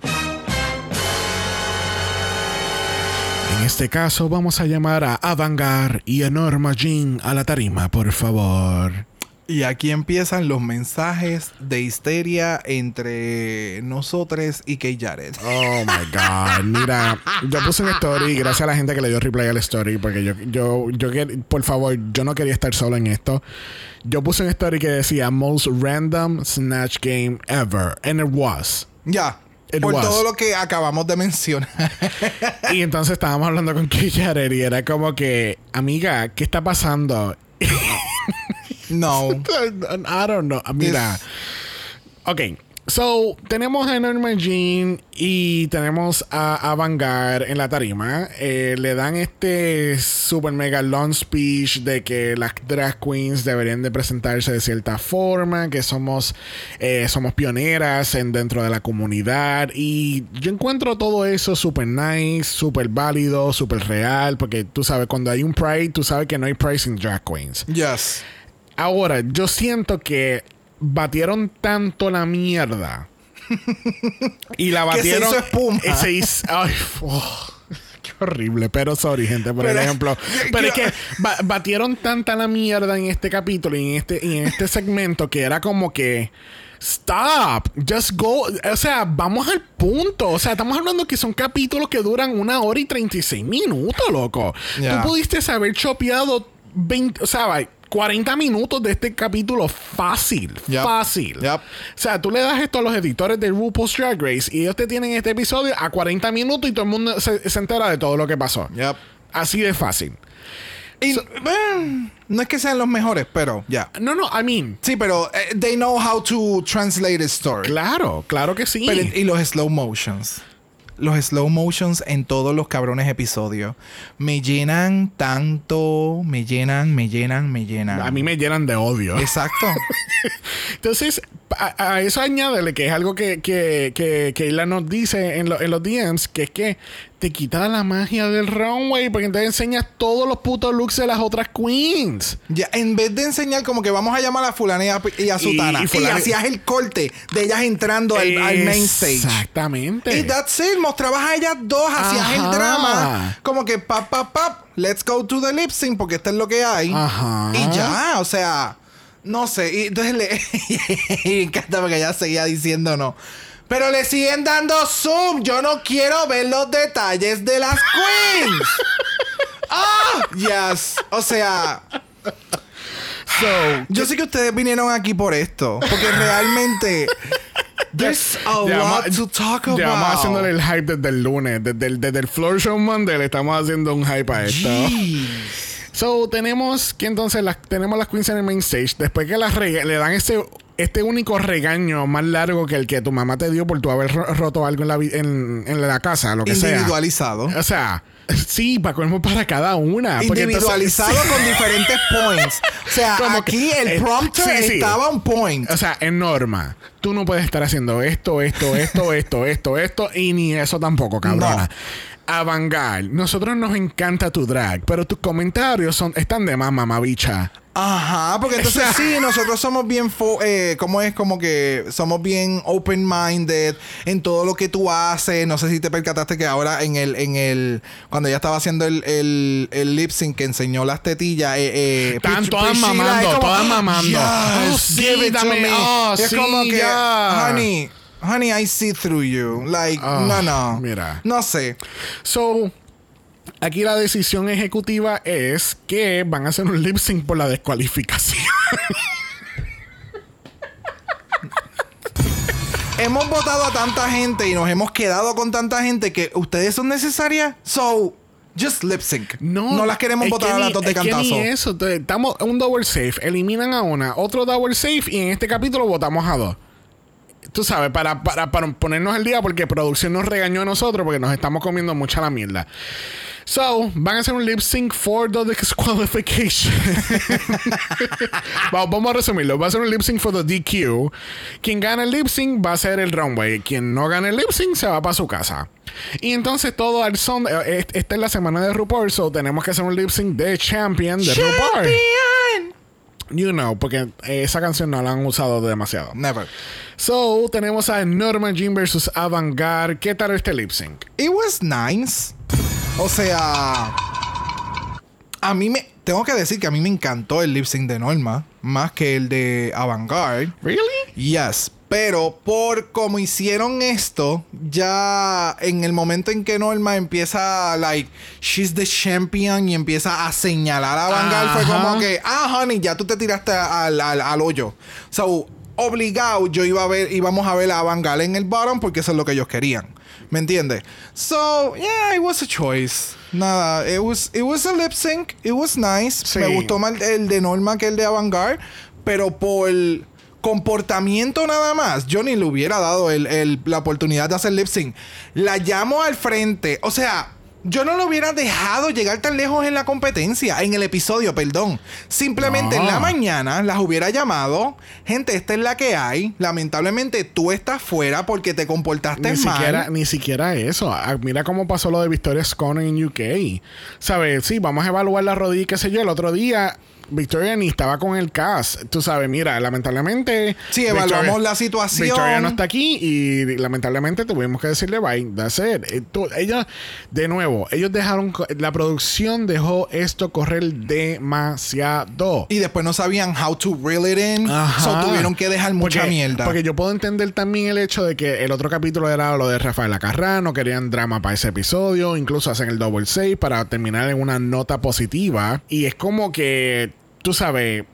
En este caso vamos a llamar a Avangar y a Norma Jean a la tarima, por favor. Y aquí empiezan los mensajes de histeria entre nosotros y Kay Jared. Oh my god. Mira, yo puse una story, gracias a la gente que le dio replay al story, porque yo, yo, yo, por favor, yo no quería estar solo en esto. Yo puse una story que decía most random snatch game ever, and it was. Ya. It por was. todo lo que acabamos de mencionar. Y entonces estábamos hablando con Kay Jared y era como que, amiga, ¿qué está pasando? no. I don't know. Mira. Yes. Ok. So, tenemos a Norma Jean y tenemos a Avangar en la tarima. Eh, le dan este super mega long speech de que las drag queens deberían de presentarse de cierta forma, que somos, eh, somos pioneras en, dentro de la comunidad. Y yo encuentro todo eso super nice, super válido, super real, porque tú sabes, cuando hay un Pride, tú sabes que no hay Pride sin drag queens. Yes. Ahora, yo siento que batieron tanto la mierda. y la Que se batieron. hizo espuma. y se hizo- ay, oh, qué horrible. Pero sorry, gente, por Pero- el ejemplo. Pero es que ba- batieron tanta la mierda en este capítulo y en este, y en este segmento que era como que. Stop, just go. O sea, vamos al punto. O sea, estamos hablando que son capítulos que duran una hora y 36 minutos, loco. Tú pudiste haber chopeado 20, o sea, vai, 40 minutos de este capítulo fácil. Yep. Fácil. Yep. O sea, tú le das esto a los editores de RuPaul's Drag Race y ellos te tienen este episodio a 40 minutos y todo el mundo se, se entera de todo lo que pasó. Yep. Así de fácil. Y, eh, no es que sean los mejores, pero ya. No, no, I mean, Sí, pero eh, they know how to translate a story. claro, claro que sí. Pero- y los slow motions. Los slow motions en todos los cabrones episodios. Me llenan tanto, me llenan, me llenan, me llenan. a mí me llenan de odio. Exacto. Entonces, a, a eso añádele que es algo que, que, que, nos dice en, lo- en los DMs, que es que te quita la magia del runway, porque entonces enseñas todos los putos looks de las otras queens. Ya, en vez de enseñar como que vamos a llamar a fulana y a, y a sutana. y Y, hacías el corte de ellas entrando al, al main stage. Exactamente. Y that's it. Mostrabas a ellas dos, hacías Ajá. el drama. Como que pap, pap, pap. Let's go to the lip sync porque esto es lo que hay. Ajá. Y ya, o sea, no sé. Y entonces le. encanta porque ella seguía diciendo no. Pero le siguen dando zoom. Yo no quiero ver los detalles de las queens. ¡Ah! Yes. O sea. So, Yo sé que ustedes vinieron aquí por esto. Porque realmente. There's a lot to talk about. Llevamos haciéndole el hype desde el lunes. Desde el, desde el Floor Show Monday le estamos haciendo un hype a esto. Jeez. So, tenemos que entonces las, tenemos las queens en el main stage. Después que las le dan ese este único regaño más largo que el que tu mamá te dio por tu haber ro- roto algo en la, vi- en, en la casa, lo que sea. Individualizado. O sea, sí, para para cada una. Entonces- Individualizado sí. con diferentes points. O sea, Como que- aquí el eh, prompter sí. estaba un point. O sea, en norma, tú no puedes estar haciendo esto, esto, esto, esto, esto, esto, y ni eso tampoco, cabrona. Avangar, nosotros nos encanta tu drag, pero tus comentarios son, están de más, mamabicha. Ajá, porque entonces sí, nosotros somos bien, eh, ¿cómo es? Como que somos bien open-minded en todo lo que tú haces. No sé si te percataste que ahora en el, en el, cuando ella estaba haciendo el, el, el lip sync que enseñó las tetillas, eh, eh, Están Pris- todas mamando, todas mamando. "Yes, Oh, sí, dame- me". oh, es sí, como que, honey, honey, I see through you. Like, Ah, no, no. mira. No sé. So, Aquí la decisión ejecutiva es que van a hacer un lip sync por la descualificación. hemos votado a tanta gente y nos hemos quedado con tanta gente que ustedes son necesarias. So, just lip sync. No, las queremos votar que a las dos de es que cantazo. ni eso. Estamos un double safe. Eliminan a una, otro double safe y en este capítulo votamos a dos. Tú sabes, para, para, para ponernos al día porque producción nos regañó a nosotros porque nos estamos comiendo mucha la mierda. So, van a hacer un lip sync for the disqualification. vamos, vamos a resumirlo. Va a ser un lip sync for the DQ. Quien gana el lip sync va a ser el runway. Quien no gana el lip sync se va para su casa. Y entonces todo al son. eh, est- Esta es la semana de RuPaul, so tenemos que hacer un lip sync de Champion de RuPaul. You know, porque eh, esa canción no la han usado demasiado. Never. So, tenemos a Norma Jean versus Avantgarde. ¿Qué tal este lip sync? It was nice. O sea, a mí me tengo que decir que a mí me encantó el lip sync de Norma más que el de Avantgarde. ¿Really? Yes, pero por como hicieron esto, ya en el momento en que Norma empieza, like, she's the champion y empieza a señalar a Vanguard, fue como que, ah, honey, ya tú te tiraste al, al, al hoyo. So, obligado, yo iba a ver, íbamos a ver a Vanguard en el bottom porque eso es lo que ellos querían. ¿Me entiendes? So, yeah, it was a choice. Nada, it was, it was a lip sync. It was nice. Sí. Me gustó más el de Norma que el de Avantgarde. Pero por comportamiento nada más, yo ni le hubiera dado el- el- la oportunidad de hacer lip sync. La llamo al frente. O sea, yo no lo hubiera dejado llegar tan lejos en la competencia, en el episodio, perdón. Simplemente No. en la mañana las hubiera llamado. Gente, esta es la que hay. Lamentablemente tú estás fuera porque te comportaste Ni mal. siquiera, ni siquiera eso. Ah, Mira cómo pasó lo de Victoria Scone en UK. ¿Sabes? Sí, vamos a evaluar la rodilla, qué sé yo. El otro día, Victoria ni estaba con el cast. Tú sabes, mira, lamentablemente. Sí, evaluamos la situación. Victoria no está aquí y lamentablemente tuvimos que decirle bye. That's it. Eh, tú- Ella, de nuevo, ellos dejaron. La producción dejó esto correr demasiado. Y después no sabían how to reel it in. Ajá. So tuvieron que dejar mucha Porque- mierda. Porque yo puedo entender también el hecho de que el otro capítulo era lo de Rafael Acarrá, no querían drama para ese episodio, incluso hacen el double save para terminar en una nota positiva. Y es como que, tú sabes.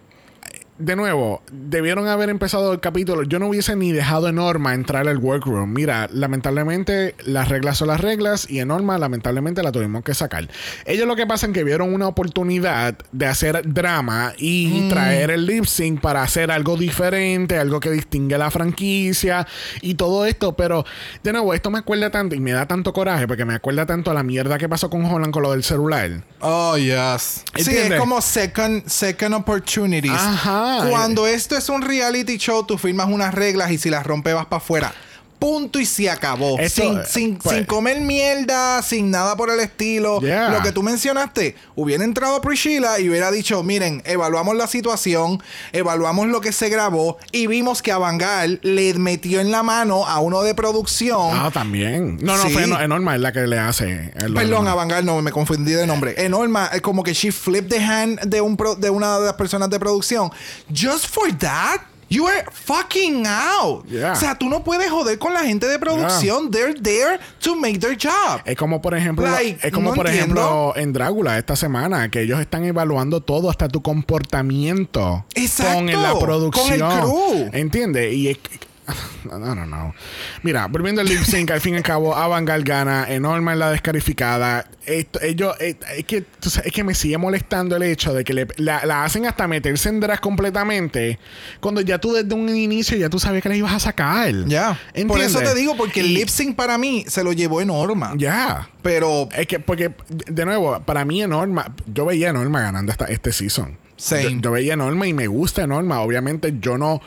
De nuevo, debieron haber empezado el capítulo. Yo no hubiese ni dejado a Norma entrar al workroom. Mira, lamentablemente las reglas son las reglas y a Norma lamentablemente la tuvimos que sacar. Ellos lo que pasa es que vieron una oportunidad de hacer drama y traer el lip sync para hacer algo diferente, algo que distingue la franquicia y todo esto. Pero de nuevo, esto me acuerda tanto y me da tanto coraje porque me acuerda tanto a la mierda que pasó con Holland con lo del celular. Oh, yes. Sí, es como second, second opportunities. Ajá. Cuando esto es un reality show, tú firmas unas reglas y si las rompes vas para afuera. Punto y se acabó. Esto, sin, eh, sin, pues- sin comer mierda, sin nada por el estilo. Yeah. Lo que tú mencionaste, hubiera entrado Priscilla y hubiera dicho, miren, evaluamos la situación, evaluamos lo que se grabó y vimos que Avangal le metió en la mano a uno de producción. Ah, también. No, no, Sí. fue Eno- Enorma es la que le hace. Perdón, Avangal, no, me confundí de nombre. Enorma, es como que she flipped the hand de, un pro- de una de las personas de producción. Just for that, you are fucking out. Yeah. O sea, tú no puedes joder con la gente de producción. They're there to make their job. Es como por ejemplo, Like, es como no por entiendo. ejemplo en Drácula esta semana que ellos están evaluando todo hasta tu comportamiento Exacto, con la con el producción. crew. ¿Entiendes? Y es no, no, no. Mira, volviendo al lip sync, al fin y al cabo, Avangal gana, Enorma es la descalificada. Esto, ellos, eh, es, que, es que me sigue molestando el hecho de que le- la, la hacen hasta meterse en drag completamente. Cuando ya tú desde un inicio ya tú sabías que la ibas a sacar. Ya. Por ¿Entiendes? eso te digo, porque el lip sync para mí se lo llevó Enorma. Ya. Pero Es que, porque, de nuevo, para mí Enorma, yo veía a Enorma ganando esta, este season. Same. Yo, yo veía a Enorma y me gusta Enorma. Obviamente yo no,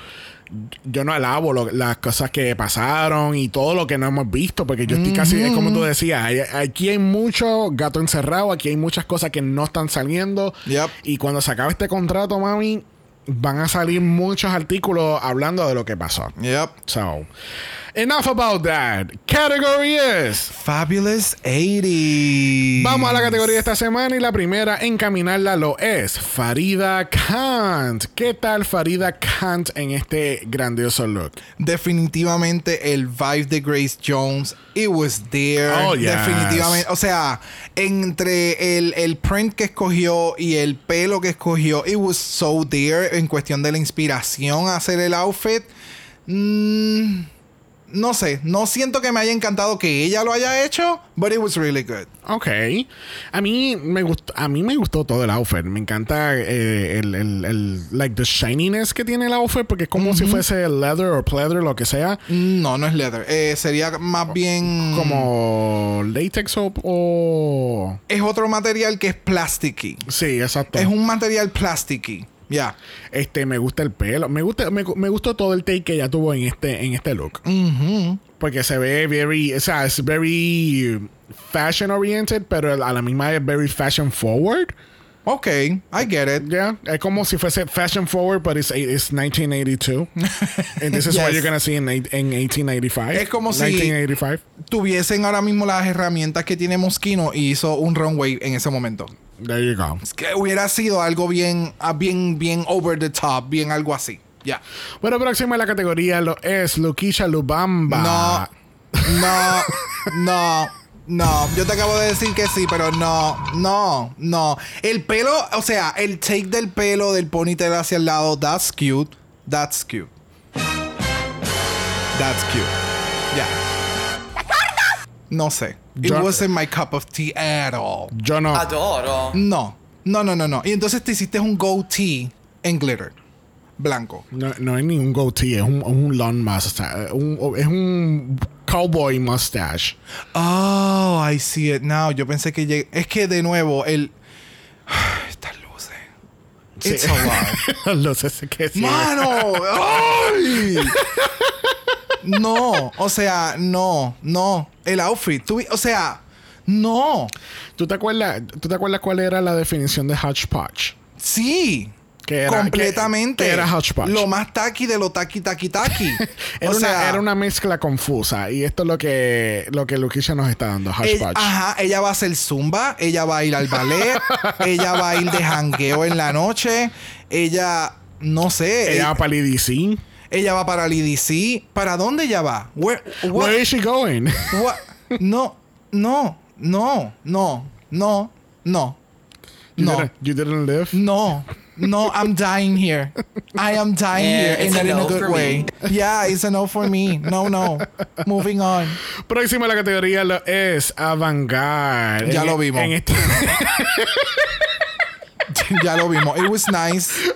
yo no alabo lo- las cosas que pasaron y todo lo que no hemos visto, porque yo estoy casi, como tú decías, hay- aquí hay mucho gato encerrado, aquí hay muchas cosas que no están saliendo. Yep. Y cuando se acabe este contrato, mami, van a salir muchos artículos hablando de lo que pasó. Yep. So, Enough about that. Category is. Fabulous 80. Vamos a la categoría de esta semana y la primera en caminarla lo es Farida Kant. ¿Qué tal Farida Kant en este grandioso look? Definitivamente el vibe de Grace Jones. It was there. Oh, yes. Definitivamente. O sea, entre el, el print que escogió y el pelo que escogió, it was so there en cuestión de la inspiración a hacer el outfit. Mm, no sé, no siento que me haya encantado que ella lo haya hecho, but it was really good. Ok. A mí me gustó, a mí me gustó todo el outfit. Me encanta eh, el, el, el- like the shininess que tiene el outfit porque es como si fuese leather o pleather, lo que sea. No, no es leather. Eh, sería más bien Como latex o, o- es otro material que es plasticky. Sí, exacto. Es un material plasticky. Ya. Este, me gusta el pelo. Me gusta, me, me gustó todo el take que ella tuvo en este, en este look. Porque se ve very, o sea, es very fashion oriented, pero a la misma vez very fashion forward. Ok, I get it. Yeah, es como si fuese fashion forward, but it's, it's 1982. And this is what you're gonna see in, in 1885. Es como si- 1985. Tuviesen ahora mismo las herramientas que tiene Moschino y hizo un runway en ese momento. There you go. Es que hubiera sido algo bien, ah, bien, bien over the top, bien algo así. Ya. Bueno, próxima en la categoría lo es Lukisha Lubamba. No, no, no, no. Yo te acabo de decir que sí, pero no, no, no. El pelo, o sea, el take del pelo del ponytail hacia el lado, that's cute. That's cute. That's cute. Ya. No sé. It wasn't my cup of tea at all. Yo no. Adoro. No. No, no, no, no. Y entonces te hiciste un goatee en glitter. Blanco. No, no es ni un goatee, es un, un lawn mustache. Un- es un cowboy mustache. Oh, I see it now. Yo pensé que lleg- Es que de nuevo, el. Estas luces. Sí. It's a lot. Sé que sí. ¡Mano! ¡Ay! No, o sea, no, no. El outfit, tú- o sea, no. ¿Tú te, acuerdas, ¿Tú te acuerdas cuál era la definición de hodgepodge? Sí. Que era- completamente. que- que era hodgepodge. Lo más taqui de lo taqui taqui taqui. Era, o una, sea, era una mezcla confusa. Y esto es lo que, lo que Lukisha nos está dando, hodgepodge. ajá, ella va a hacer zumba, ella va a ir al ballet, ella va a ir de jangueo en la noche, ella, no sé, Ella ella, va para el. Ella va para el EDC. ¿Para dónde ella va? Where- what- Where is she going? what? No, no, no, no, no, no, You, no, didn't, you didn't live? no. No, I'm dying here. I am dying Yeah, here, and not a in a no good for way. me. Yeah, it's a no for me. No, no. Moving on. Próxima la categoría lo es Avantgarde. Ya En- lo vimos. En este, ya lo vimos. It was nice.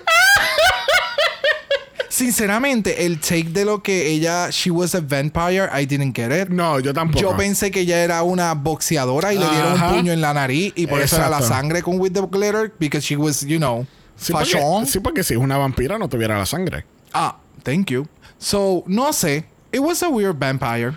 Sinceramente, el take de lo que ella, she was a vampire, I didn't get it. no, yo tampoco. Yo pensé que ella era una boxeadora y le dieron Ajá. un puño en la nariz y por eso era la sangre con with the glitter because she was, you know, Sí porque, fashion. sí, porque si es una vampira no tuviera la sangre. Ah, thank you. So, no sé. It was a weird vampire.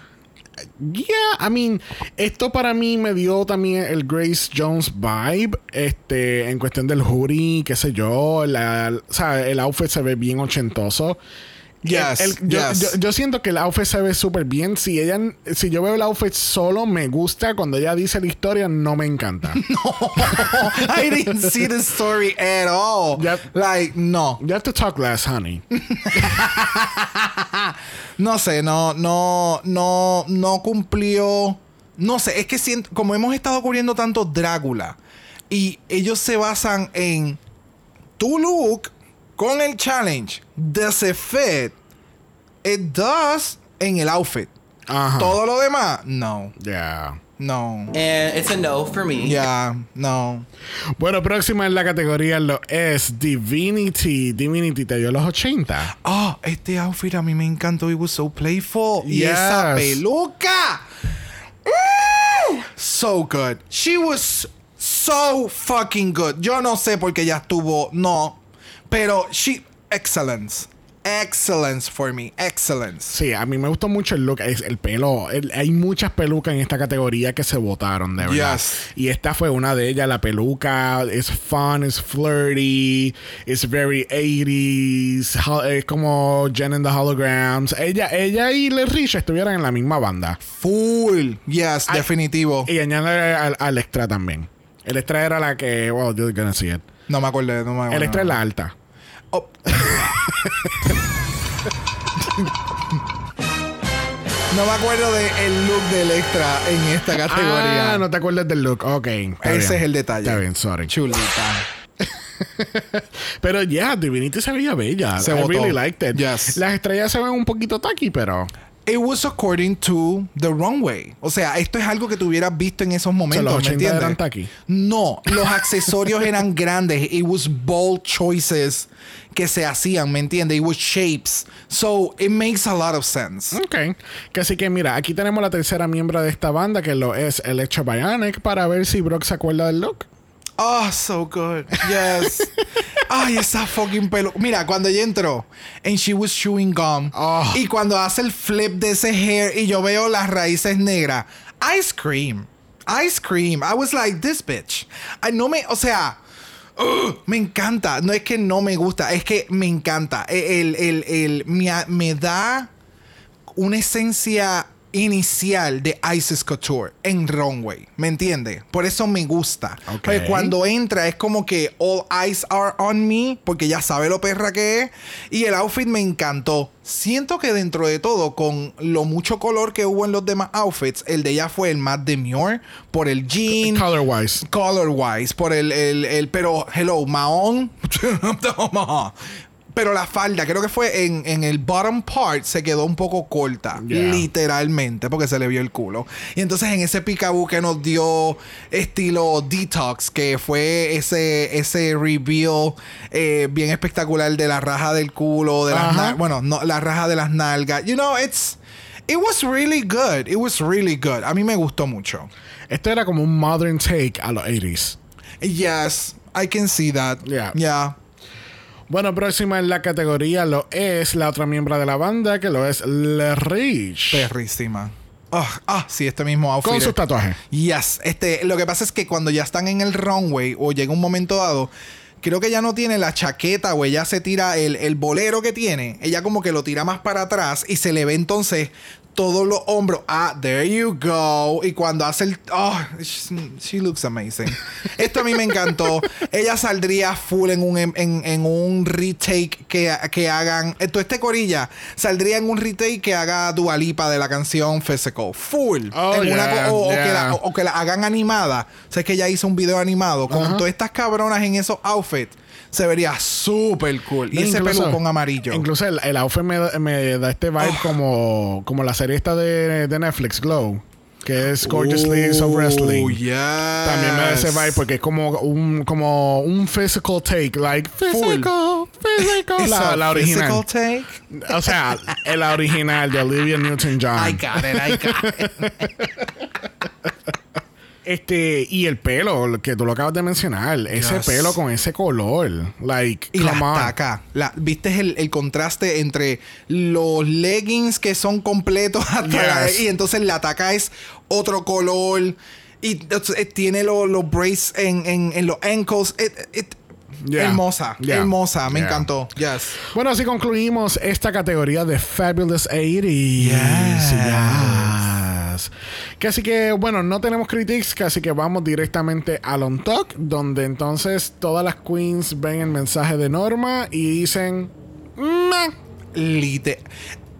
Yeah, I mean, esto para mí me dio también el Grace Jones vibe, este, en cuestión del hoodie, qué sé yo, o sea, el outfit se ve bien ochentoso. Yes, El- el- yo, yes. yo- yo siento que el outfit se ve súper bien. Si ella, si yo veo el outfit solo, me gusta. Cuando ella dice la historia, no me encanta. I didn't see the story at all. Like, no. You have to talk less, honey. No sé, no, no, no, no cumplió. No sé, es que siento, como hemos estado cubriendo tanto Drácula y ellos se basan en tu look con el challenge, does it fit? It does en el outfit. Ajá. Todo lo demás, no, Yeah. no. And it's a no for me. Ya, no. Bueno, próxima en la categoría lo es Divinity. Divinity te dio los 80. Oh, este outfit a mí me encantó. It was so playful. Y esa peluca. Mm, So good. She was so fucking good. Yo no sé por qué ella estuvo. No. Pero she. Excellence. excellence for me. Excellence. Sí, a mí me gustó mucho el look, es el pelo. el- hay muchas pelucas en esta categoría que se votaron, de verdad. Yes. Y esta fue una de ellas. La peluca es fun, es flirty, es very 80s, ho- es como Jen and the Holograms. Ella, ella y Rich estuvieran en la misma banda. Full. Yes, definitivo. Y añade al, al extra también. El extra era la que, well, you're gonna see it. No me acuerdo. No me acuerdo. El extra es la alta. Oh. no me acuerdo del look del extra en esta categoría. Ah, no te acuerdas del look. Ok. Ese bien. es el detalle. Está bien, sorry. Chulita. Pero ya, yeah, Divinity se veía bella. Se I votó. really liked it. Yes. Las estrellas se ven un poquito tacky, pero. It was according to the runway. O sea, esto es algo que tú hubieras visto en esos momentos. los ¿me 80 entiendes? eran. No, los accesorios eran grandes. It was bold choices que se hacían, ¿me entiendes? It was shapes. So it makes a lot of sense. Ok. Que así que mira, aquí tenemos la tercera miembro de esta banda, que lo es Electro Bionic, para ver si Brock se acuerda del look. Oh, so good. Yes. Ay, esa fucking pelo. Mira, cuando ella entró and she was chewing gum Oh. y cuando hace el flip de ese hair y yo veo las raíces negras, I scream. I scream. I was like, this bitch. Ay, no me, o sea, me encanta. No es que no me gusta, es que me encanta. El, el, el, me, me da una esencia inicial de Isis Couture en Runway, ¿me entiende? Por eso me gusta. Ok. Porque cuando entra es como que all eyes are on me, porque ya sabe lo perra que es. Y el outfit me encantó. Siento que dentro de todo, con lo mucho color que hubo en los demás outfits, el de ella fue el más demure por el jean. Color wise. Color wise, por el, el, el- pero hello, Mahon. pero la falda, creo que fue en, en el bottom part, se quedó un poco corta. Yeah. Literalmente, porque se le vio el culo. Y entonces en ese picaboo que nos dio estilo detox, que fue ese, ese reveal eh, bien espectacular de la raja del culo, de las nal- bueno, no, la raja de las nalgas. You know, it's. It was really good. It was really good. A mí me gustó mucho. Esto era como un modern take a los 80s. Yes, I can see that. Yeah. Yeah. Bueno, próxima en la categoría lo es la otra miembro de la banda, que lo es Le Rich. Perrísima. Ah, ah, sí, este mismo outfit. Con sus tatuajes. Yes, este, lo que pasa es que cuando ya están en el runway o llega un momento dado, creo que ya no tiene la chaqueta o ella se tira el, el bolero que tiene, ella como que lo tira más para atrás y se le ve entonces todos los hombros. Ah, there you go. Y cuando hace el. Oh, she, looks amazing. Esto a mí me encantó. Ella saldría full en un, en, en un retake que, que hagan. Esto, este corilla saldría en un retake que haga Dualipa de la canción Physical. Full. Oh, En yeah, o, que la, o- o que la hagan animada. O sea, es que ella hizo un video animado con todas estas cabronas en esos outfits. Se vería súper cool. Y ese Incluso- pelucón amarillo. Incluso el, el outfit me, da- me da este vibe como, como la serie esta de, de Netflix, Glow, que es Gorgeous Ladies of Wrestling. Oh, yes. También me da ese vibe porque es como un, como un physical take, like physical, physical. La, original. physical take. O sea, la original de Olivia Newton-John. I got it, I got it. Este, y el pelo, que tú lo acabas de mencionar, ese Yes. pelo con ese color, like, Y la come taca. La, ¿Viste el, el contraste entre los leggings que son completos hasta Yes. y entonces la taca es otro color y eh, tiene los los braces en, en, en los ankles. It- it- Yeah. Hermosa, Yeah. hermosa, me Yeah. encantó. Yes. Bueno, así concluimos esta categoría de Fabulous 80s. Yes. Yes. Que así que, bueno, no tenemos critics, que así que vamos directamente al On Talk, donde entonces todas las queens ven el mensaje de Norma y dicen, "Meh". Lite.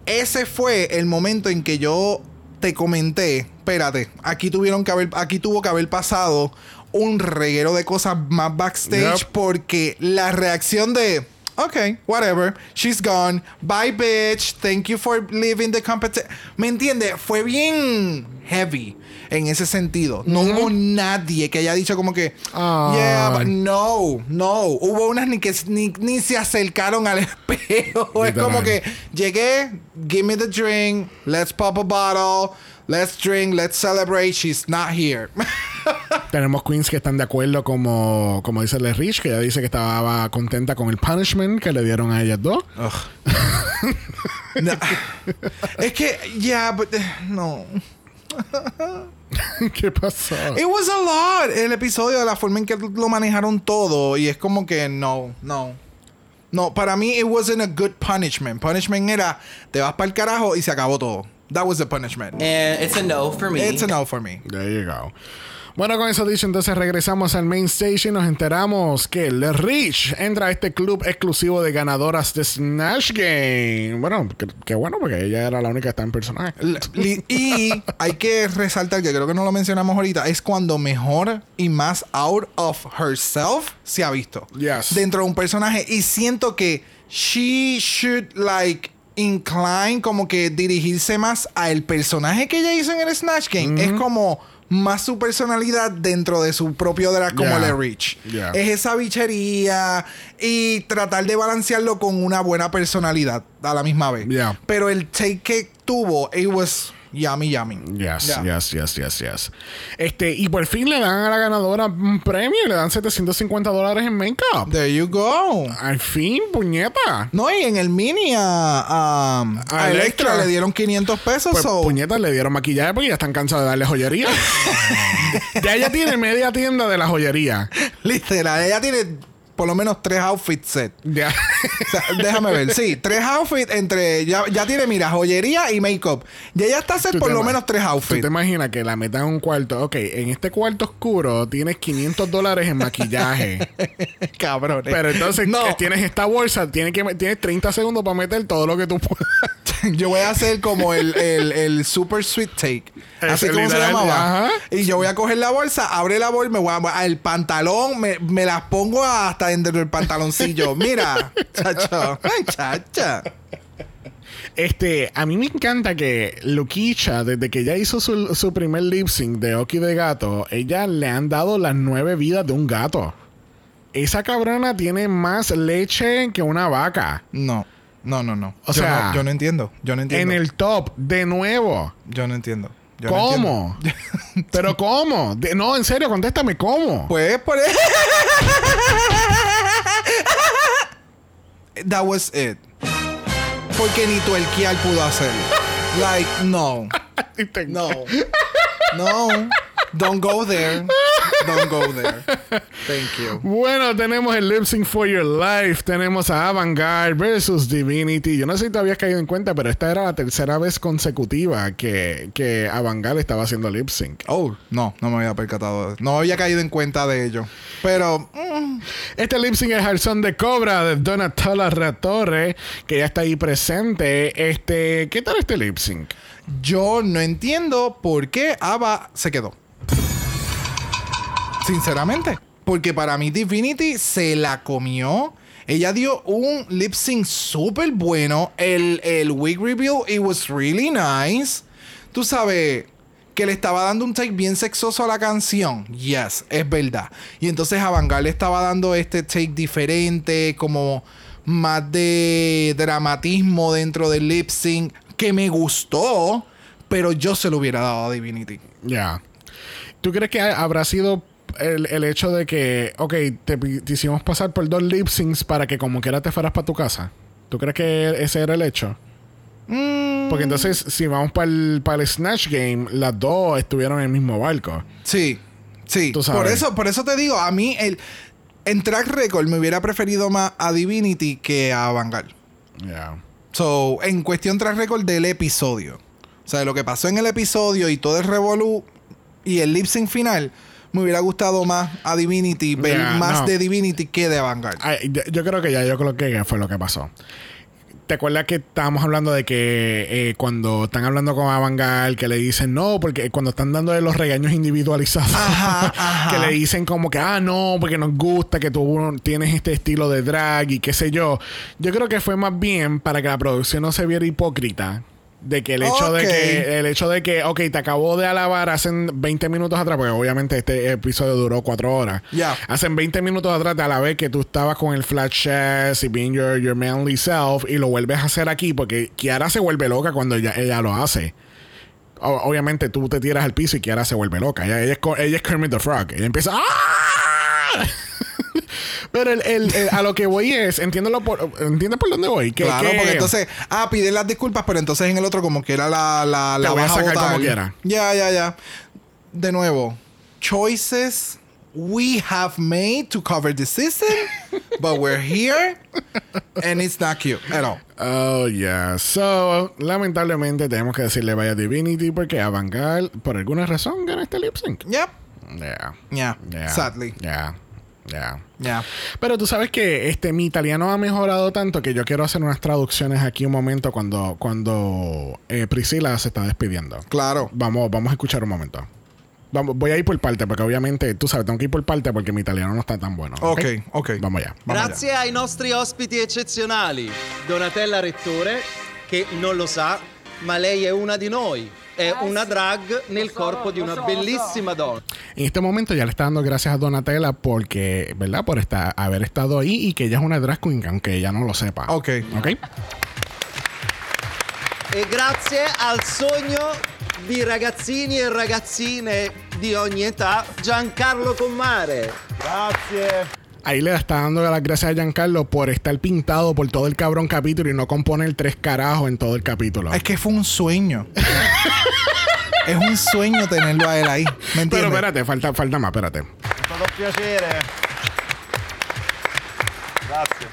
Ese fue el momento en que yo te comenté, espérate, aquí tuvieron que haber, aquí tuvo que haber pasado un reguero de cosas más backstage Yep. porque la reacción de Ok, whatever. She's gone. Bye, bitch. Thank you for leaving the competition. ¿Me entiende? Fue bien heavy en ese sentido. No hubo nadie que haya dicho como que, Ay. yeah, but no, no. Hubo unas ni que ni, ni se acercaron al espejo. es como que llegué, give me the drink, let's pop a bottle, let's drink, let's celebrate. She's not here. Tenemos queens que están de acuerdo, como, como dice Le Rich, que ella dice que estaba contenta con el punishment que le dieron a ellas dos. No. es que, yeah, but eh, no. ¿Qué pasó? It was a lot. El episodio, de la forma en que lo manejaron todo. Y es como que no, no. No, para mí, it wasn't a good punishment. Punishment era, te vas para el carajo y se acabó todo. That was the punishment. And it's a no for me. It's a no for me. There you go. Bueno, con eso dicho, entonces regresamos al main stage y nos enteramos que Le Rich entra a este club exclusivo de ganadoras de Snatch Game. Bueno, qué bueno, porque ella era la única que está en personaje. Y hay que resaltar, que creo que no lo mencionamos ahorita, es cuando mejor y más out of herself se ha visto. Yes. Dentro de un personaje. Y siento que she should like incline como que dirigirse más al personaje que ella hizo en el Snatch Game. Es como más su personalidad dentro de su propio drag como Yeah. Le Rich. Yeah. Es esa bichería y tratar de balancearlo con una buena personalidad a la misma vez. Yeah. Pero el take que tuvo, it was yummy, yummy. Yes, Yeah. yes, yes, yes, yes. Este, y por fin le dan a la ganadora un premio, le dan 750 dólares en make-up. There you go. Al fin, puñeta. No, y en el mini a, a, a A Electra Electra. le dieron 500 pesos. Pues so- puñetas le dieron maquillaje porque ya están cansados de darle joyería. ya ella tiene media tienda de la joyería. Literal, ella tiene por lo menos tres outfits set. Ya. O sea, déjame ver. Sí, tres outfits entre. Ya, ya tiene, mira, joyería y make-up. Ya ella está set Tú por lo menos tres ¿Tú outfits. te imaginas que la metan en un cuarto? Ok, en este cuarto oscuro tienes 500 dólares en maquillaje. Cabrón. Pero entonces no, tienes esta bolsa, tienes, que, tienes 30 segundos para meter todo lo que tú puedas. yo voy a hacer como el, el, el super sweet take. Así como se llamaba. ajá. Y yo voy a coger la bolsa, abre la bolsa, me voy a, el pantalón, me, me las pongo hasta dentro del pantaloncillo. Mira, chacho. Chacha. Este, a mí me encanta que Luquicha, desde que ella hizo su, su primer lip sync de Oki de gato, ella le han dado las nueve vidas de un gato. Esa cabrona tiene más leche que una vaca. No, no, no, no. O Yo sea, no- yo no entiendo. Yo no entiendo. En el top, de nuevo. Yo no entiendo. Yo no ¿Cómo? entiendo. ¿Pero cómo? De- no, en serio, contéstame, ¿cómo? Pues por eso. That was it. Porque ni tuerquear pudo hacerlo. Like, no. No. No. Don't go there. Don't go there. Thank you. Bueno, tenemos el Lip Sync for Your Life. Tenemos a Avantgarde versus Divinity. Yo no sé si te habías caído en cuenta, pero esta era la tercera vez consecutiva que, que Avantgarde estaba haciendo lip sync. Oh, no, no me había percatado. No había caído en cuenta de ello. Pero, mm, Este lip sync es son de Cobra de Donatella Retorre, que ya está ahí presente. Este, ¿qué tal este lip sync? yo no entiendo por qué Ava se quedó. Sinceramente. Porque para mí Divinity se la comió. Ella dio un lip sync súper bueno. El, el wig reveal, it was really nice. Tú sabes que le estaba dando un take bien sexoso a la canción. Yes, es verdad. Y entonces Avangar le estaba dando este take diferente, como más de dramatismo dentro del lip sync, que me gustó, pero yo se lo hubiera dado a Divinity. Ya. ¿Tú crees que ha- habrá sido el, el hecho de que, ok, te, hicimos pasar por dos lip syncs para que como quiera te fueras para tu casa? ¿Tú crees que ese era el hecho? Mm, Porque entonces, si vamos para el, para el Snatch Game, las dos estuvieron en el mismo barco. Sí, sí. Tú sabes. Por eso, por eso te digo, a mí el, en track record me hubiera preferido más a Divinity que a Vanguard. Ya. So, en cuestión track record del episodio. O sea, de lo que pasó en el episodio y todo el revolú y el lip sync final, me hubiera gustado más a Divinity, ver más no. de Divinity que de Vanguard. Ay, yo- yo creo que ya, yo creo que fue lo que pasó. ¿Te acuerdas que estábamos hablando de que eh, cuando están hablando con Avangal, que le dicen no, porque cuando están dando los regaños individualizados, Ajá, ajá. que le dicen como que, ah, no, porque nos gusta que tú tienes este estilo de drag y qué sé yo. Yo creo que fue más bien para que la producción no se viera hipócrita. De que el hecho de que, el hecho de que, ok, te acabo de alabar hace 20 minutos atrás, porque obviamente este episodio duró 4 horas. Ya. Hace 20 minutos atrás te alabé que tú estabas con el flat chest y being your, your manly self y lo vuelves a hacer aquí porque Kiara se vuelve loca cuando ella, ella lo hace. o- obviamente tú te tiras al piso y Kiara se vuelve loca. Ella, ella es, ella es Kermit the Frog. Ella empieza. ¡Ah! Pero el, el- el- a lo que voy es, entiéndelo por, ¿entiendes por dónde voy? Que, Claro, que- porque entonces, ah, piden las disculpas, pero entonces en el otro como que era la, la, la voy a sacar como quiera. Ya, ya, ya. De nuevo, choices we have made to cover the season, but we're here and it's not cute at all. Oh, yeah. So, lamentablemente tenemos que decirle vaya Divinity porque Avangal, por alguna razón, gana este lip sync. Yep. Yeah. Yeah. Yeah. Sadly. Yeah. Yeah. Yeah. Pero tú sabes que este mi italiano ha mejorado tanto que yo quiero hacer unas traducciones aquí un momento cuando, cuando eh, Priscila se está despidiendo. Claro. Vamos, vamos a escuchar un momento. Vamos, voy a ir por parte porque obviamente, tú sabes, tengo que ir por parte porque mi italiano no está tan bueno. Ok, ok. Vamos allá. Vamos Grazie ai nostri ospiti eccezionali. Donatella Rettore, che non lo sa, ma lei è una di noi. È una drag nel corpo di una bellissima donna. En este momento ya le está dando gracias a Donatella porque, ¿verdad? Por estar, haber estado ahí y que ella es una drag queen, aunque ella no lo sepa. Ok. Ok. E grazie al sogno di ragazzini e ragazzine di ogni età, Giancarlo Commare. Ahí le está dando las gracias a Giancarlo por estar pintado por todo el cabrón capítulo y no componer tres carajos en todo el capítulo. Es que fue un sueño. es un sueño tenerlo a él ahí. ¿Me Pero entiendes? espérate, falta, falta más, espérate. stato un piacere. Grazie.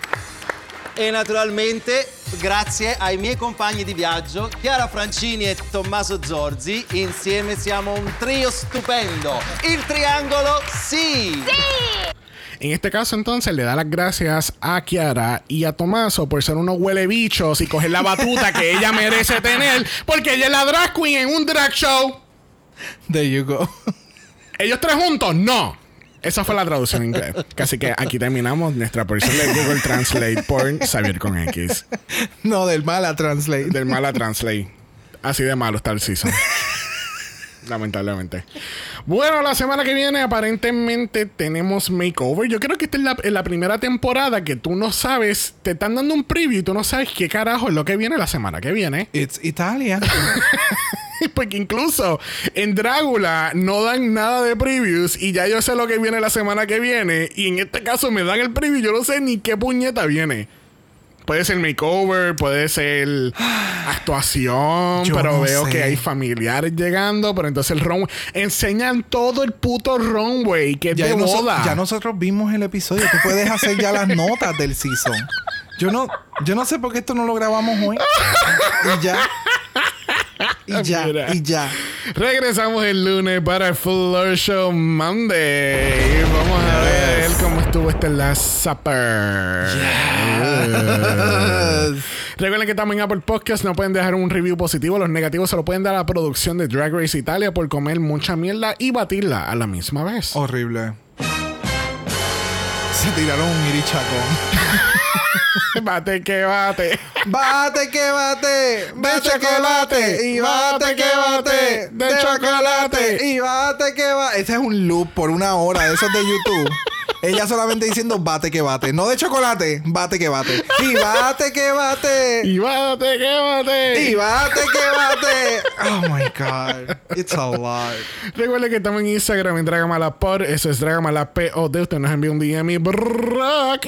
E naturalmente grazie ai miei compagni di viaggio, Chiara Francini e Tommaso Zorzi. Insieme siamo un trio stupendo. Il triangolo sì! En este caso, entonces, le da las gracias a Kiara y a Tomaso por ser unos huele bichos y coger la batuta que ella merece tener, porque ella es la drag queen en un drag show. There you go. ¿Ellos tres juntos? No. Esa fue la traducción en inglés. Así que aquí terminamos nuestra versión de Google Translate por Xavier con X. no, del mala translate. Del mala Translate. Así de malo está el season. Lamentablemente. Bueno, la semana que viene aparentemente tenemos Makeover. Yo creo que esta es la, primera temporada que tú no sabes, te están dando un preview y tú no sabes qué carajo es lo que viene la semana que viene. It's Italia. Porque incluso en Drácula no dan nada de previews y ya yo sé lo que viene la semana que viene. Y en este caso me dan el preview, yo no sé ni qué puñeta viene. Puede ser makeover, puede ser actuación, Yo pero no veo sé. que hay familiares llegando, pero entonces el runway enseñan todo el puto runway que es ya, de noso- boda. ya nosotros vimos el episodio. Tú puedes hacer ya las notas del season. Yo no, yo no sé por qué esto no lo grabamos hoy. Y ya. Y ya. Mira. Y ya. Regresamos el lunes para el Floor Show Monday. Vamos a ver estuvo este Last Supper. Recuerden que estamos en Apple Podcast. No pueden dejar un review positivo. Los negativos se lo pueden dar a la producción de Drag Race Italia por comer mucha mierda y batirla a la misma vez. Horrible. Se tiraron un irichacón. bate que bate. Bate que bate de chocolate y bate que bate de chocolate y bate que bate. Ese es un loop por una hora de esos de YouTube. Ella solamente diciendo bate que bate, no de chocolate, bate que bate y bate que bate Y bate que bate. y bate que bate. Oh my god, it's a lot. Recuerden que estamos en Instagram en Dragamalapod. Eso es Dragamalapod. Usted nos envía un DM y Brock.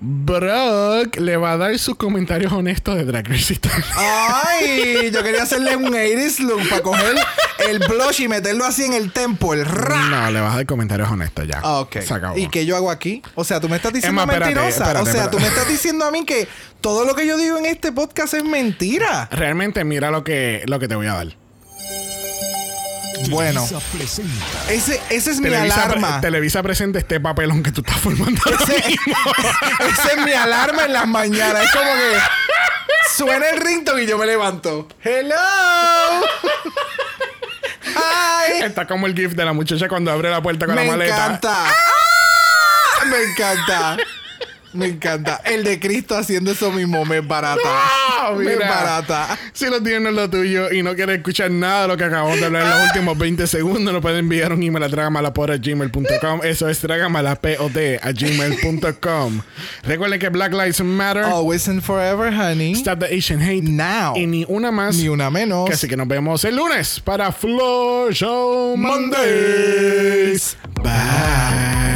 Brock le va a dar sus comentarios honestos de Drag Race Italia. Ay, yo quería hacerle un 80s look para coger el blush y meterlo así en el tempo, el ra. No, le vas a dar comentarios honestos ya. Ah, ok. Se acabó. ¿Y qué yo hago aquí? O sea, tú me estás diciendo Emma, espérate, mentirosa. espérate, o sea, espérate. tú me estás diciendo a mí que todo lo que yo digo en este podcast es mentira. Realmente mira lo que, lo que te voy a dar. Bueno, ese, ese es mi alarma. Televisa presente este papelón que tú estás formando. Ese, es mi alarma en las mañanas. Es como que suena el ringtone y yo me levanto. Hello. Hi. Está como el gif de la muchacha cuando abre la puerta con Me la maleta. encanta. ¡Ah! Me encanta. Me encanta. El de Cristo haciendo eso mismo me es barata. Ah, me es barata. Si lo tienes lo tuyo y no quieres escuchar nada de lo que acabamos de hablar en los últimos 20 segundos, nos pueden enviar un email a dragamalapod.gmail.com. Eso es dragamalapod a gmail.com. Recuerden que Black Lives Matter. Always and forever, honey. Stop the Asian hate. Now. Y ni una más. Ni una menos. Así que nos vemos el lunes para Floor Show Mondays. Bye.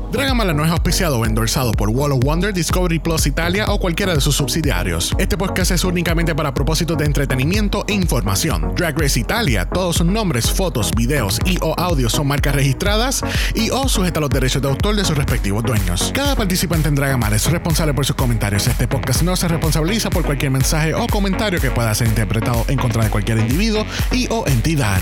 Dragamala no es auspiciado o endorsado por Wall of Wonder, Discovery Plus Italia o cualquiera de sus subsidiarios. Este podcast es únicamente para propósitos de entretenimiento e información. Drag Race Italia, todos sus nombres, fotos, videos y o audios son marcas registradas y o sujeta a los derechos de autor de sus respectivos dueños. Cada participante en Dragamala es responsable por sus comentarios. Este podcast no se responsabiliza por cualquier mensaje o comentario que pueda ser interpretado en contra de cualquier individuo y o entidad.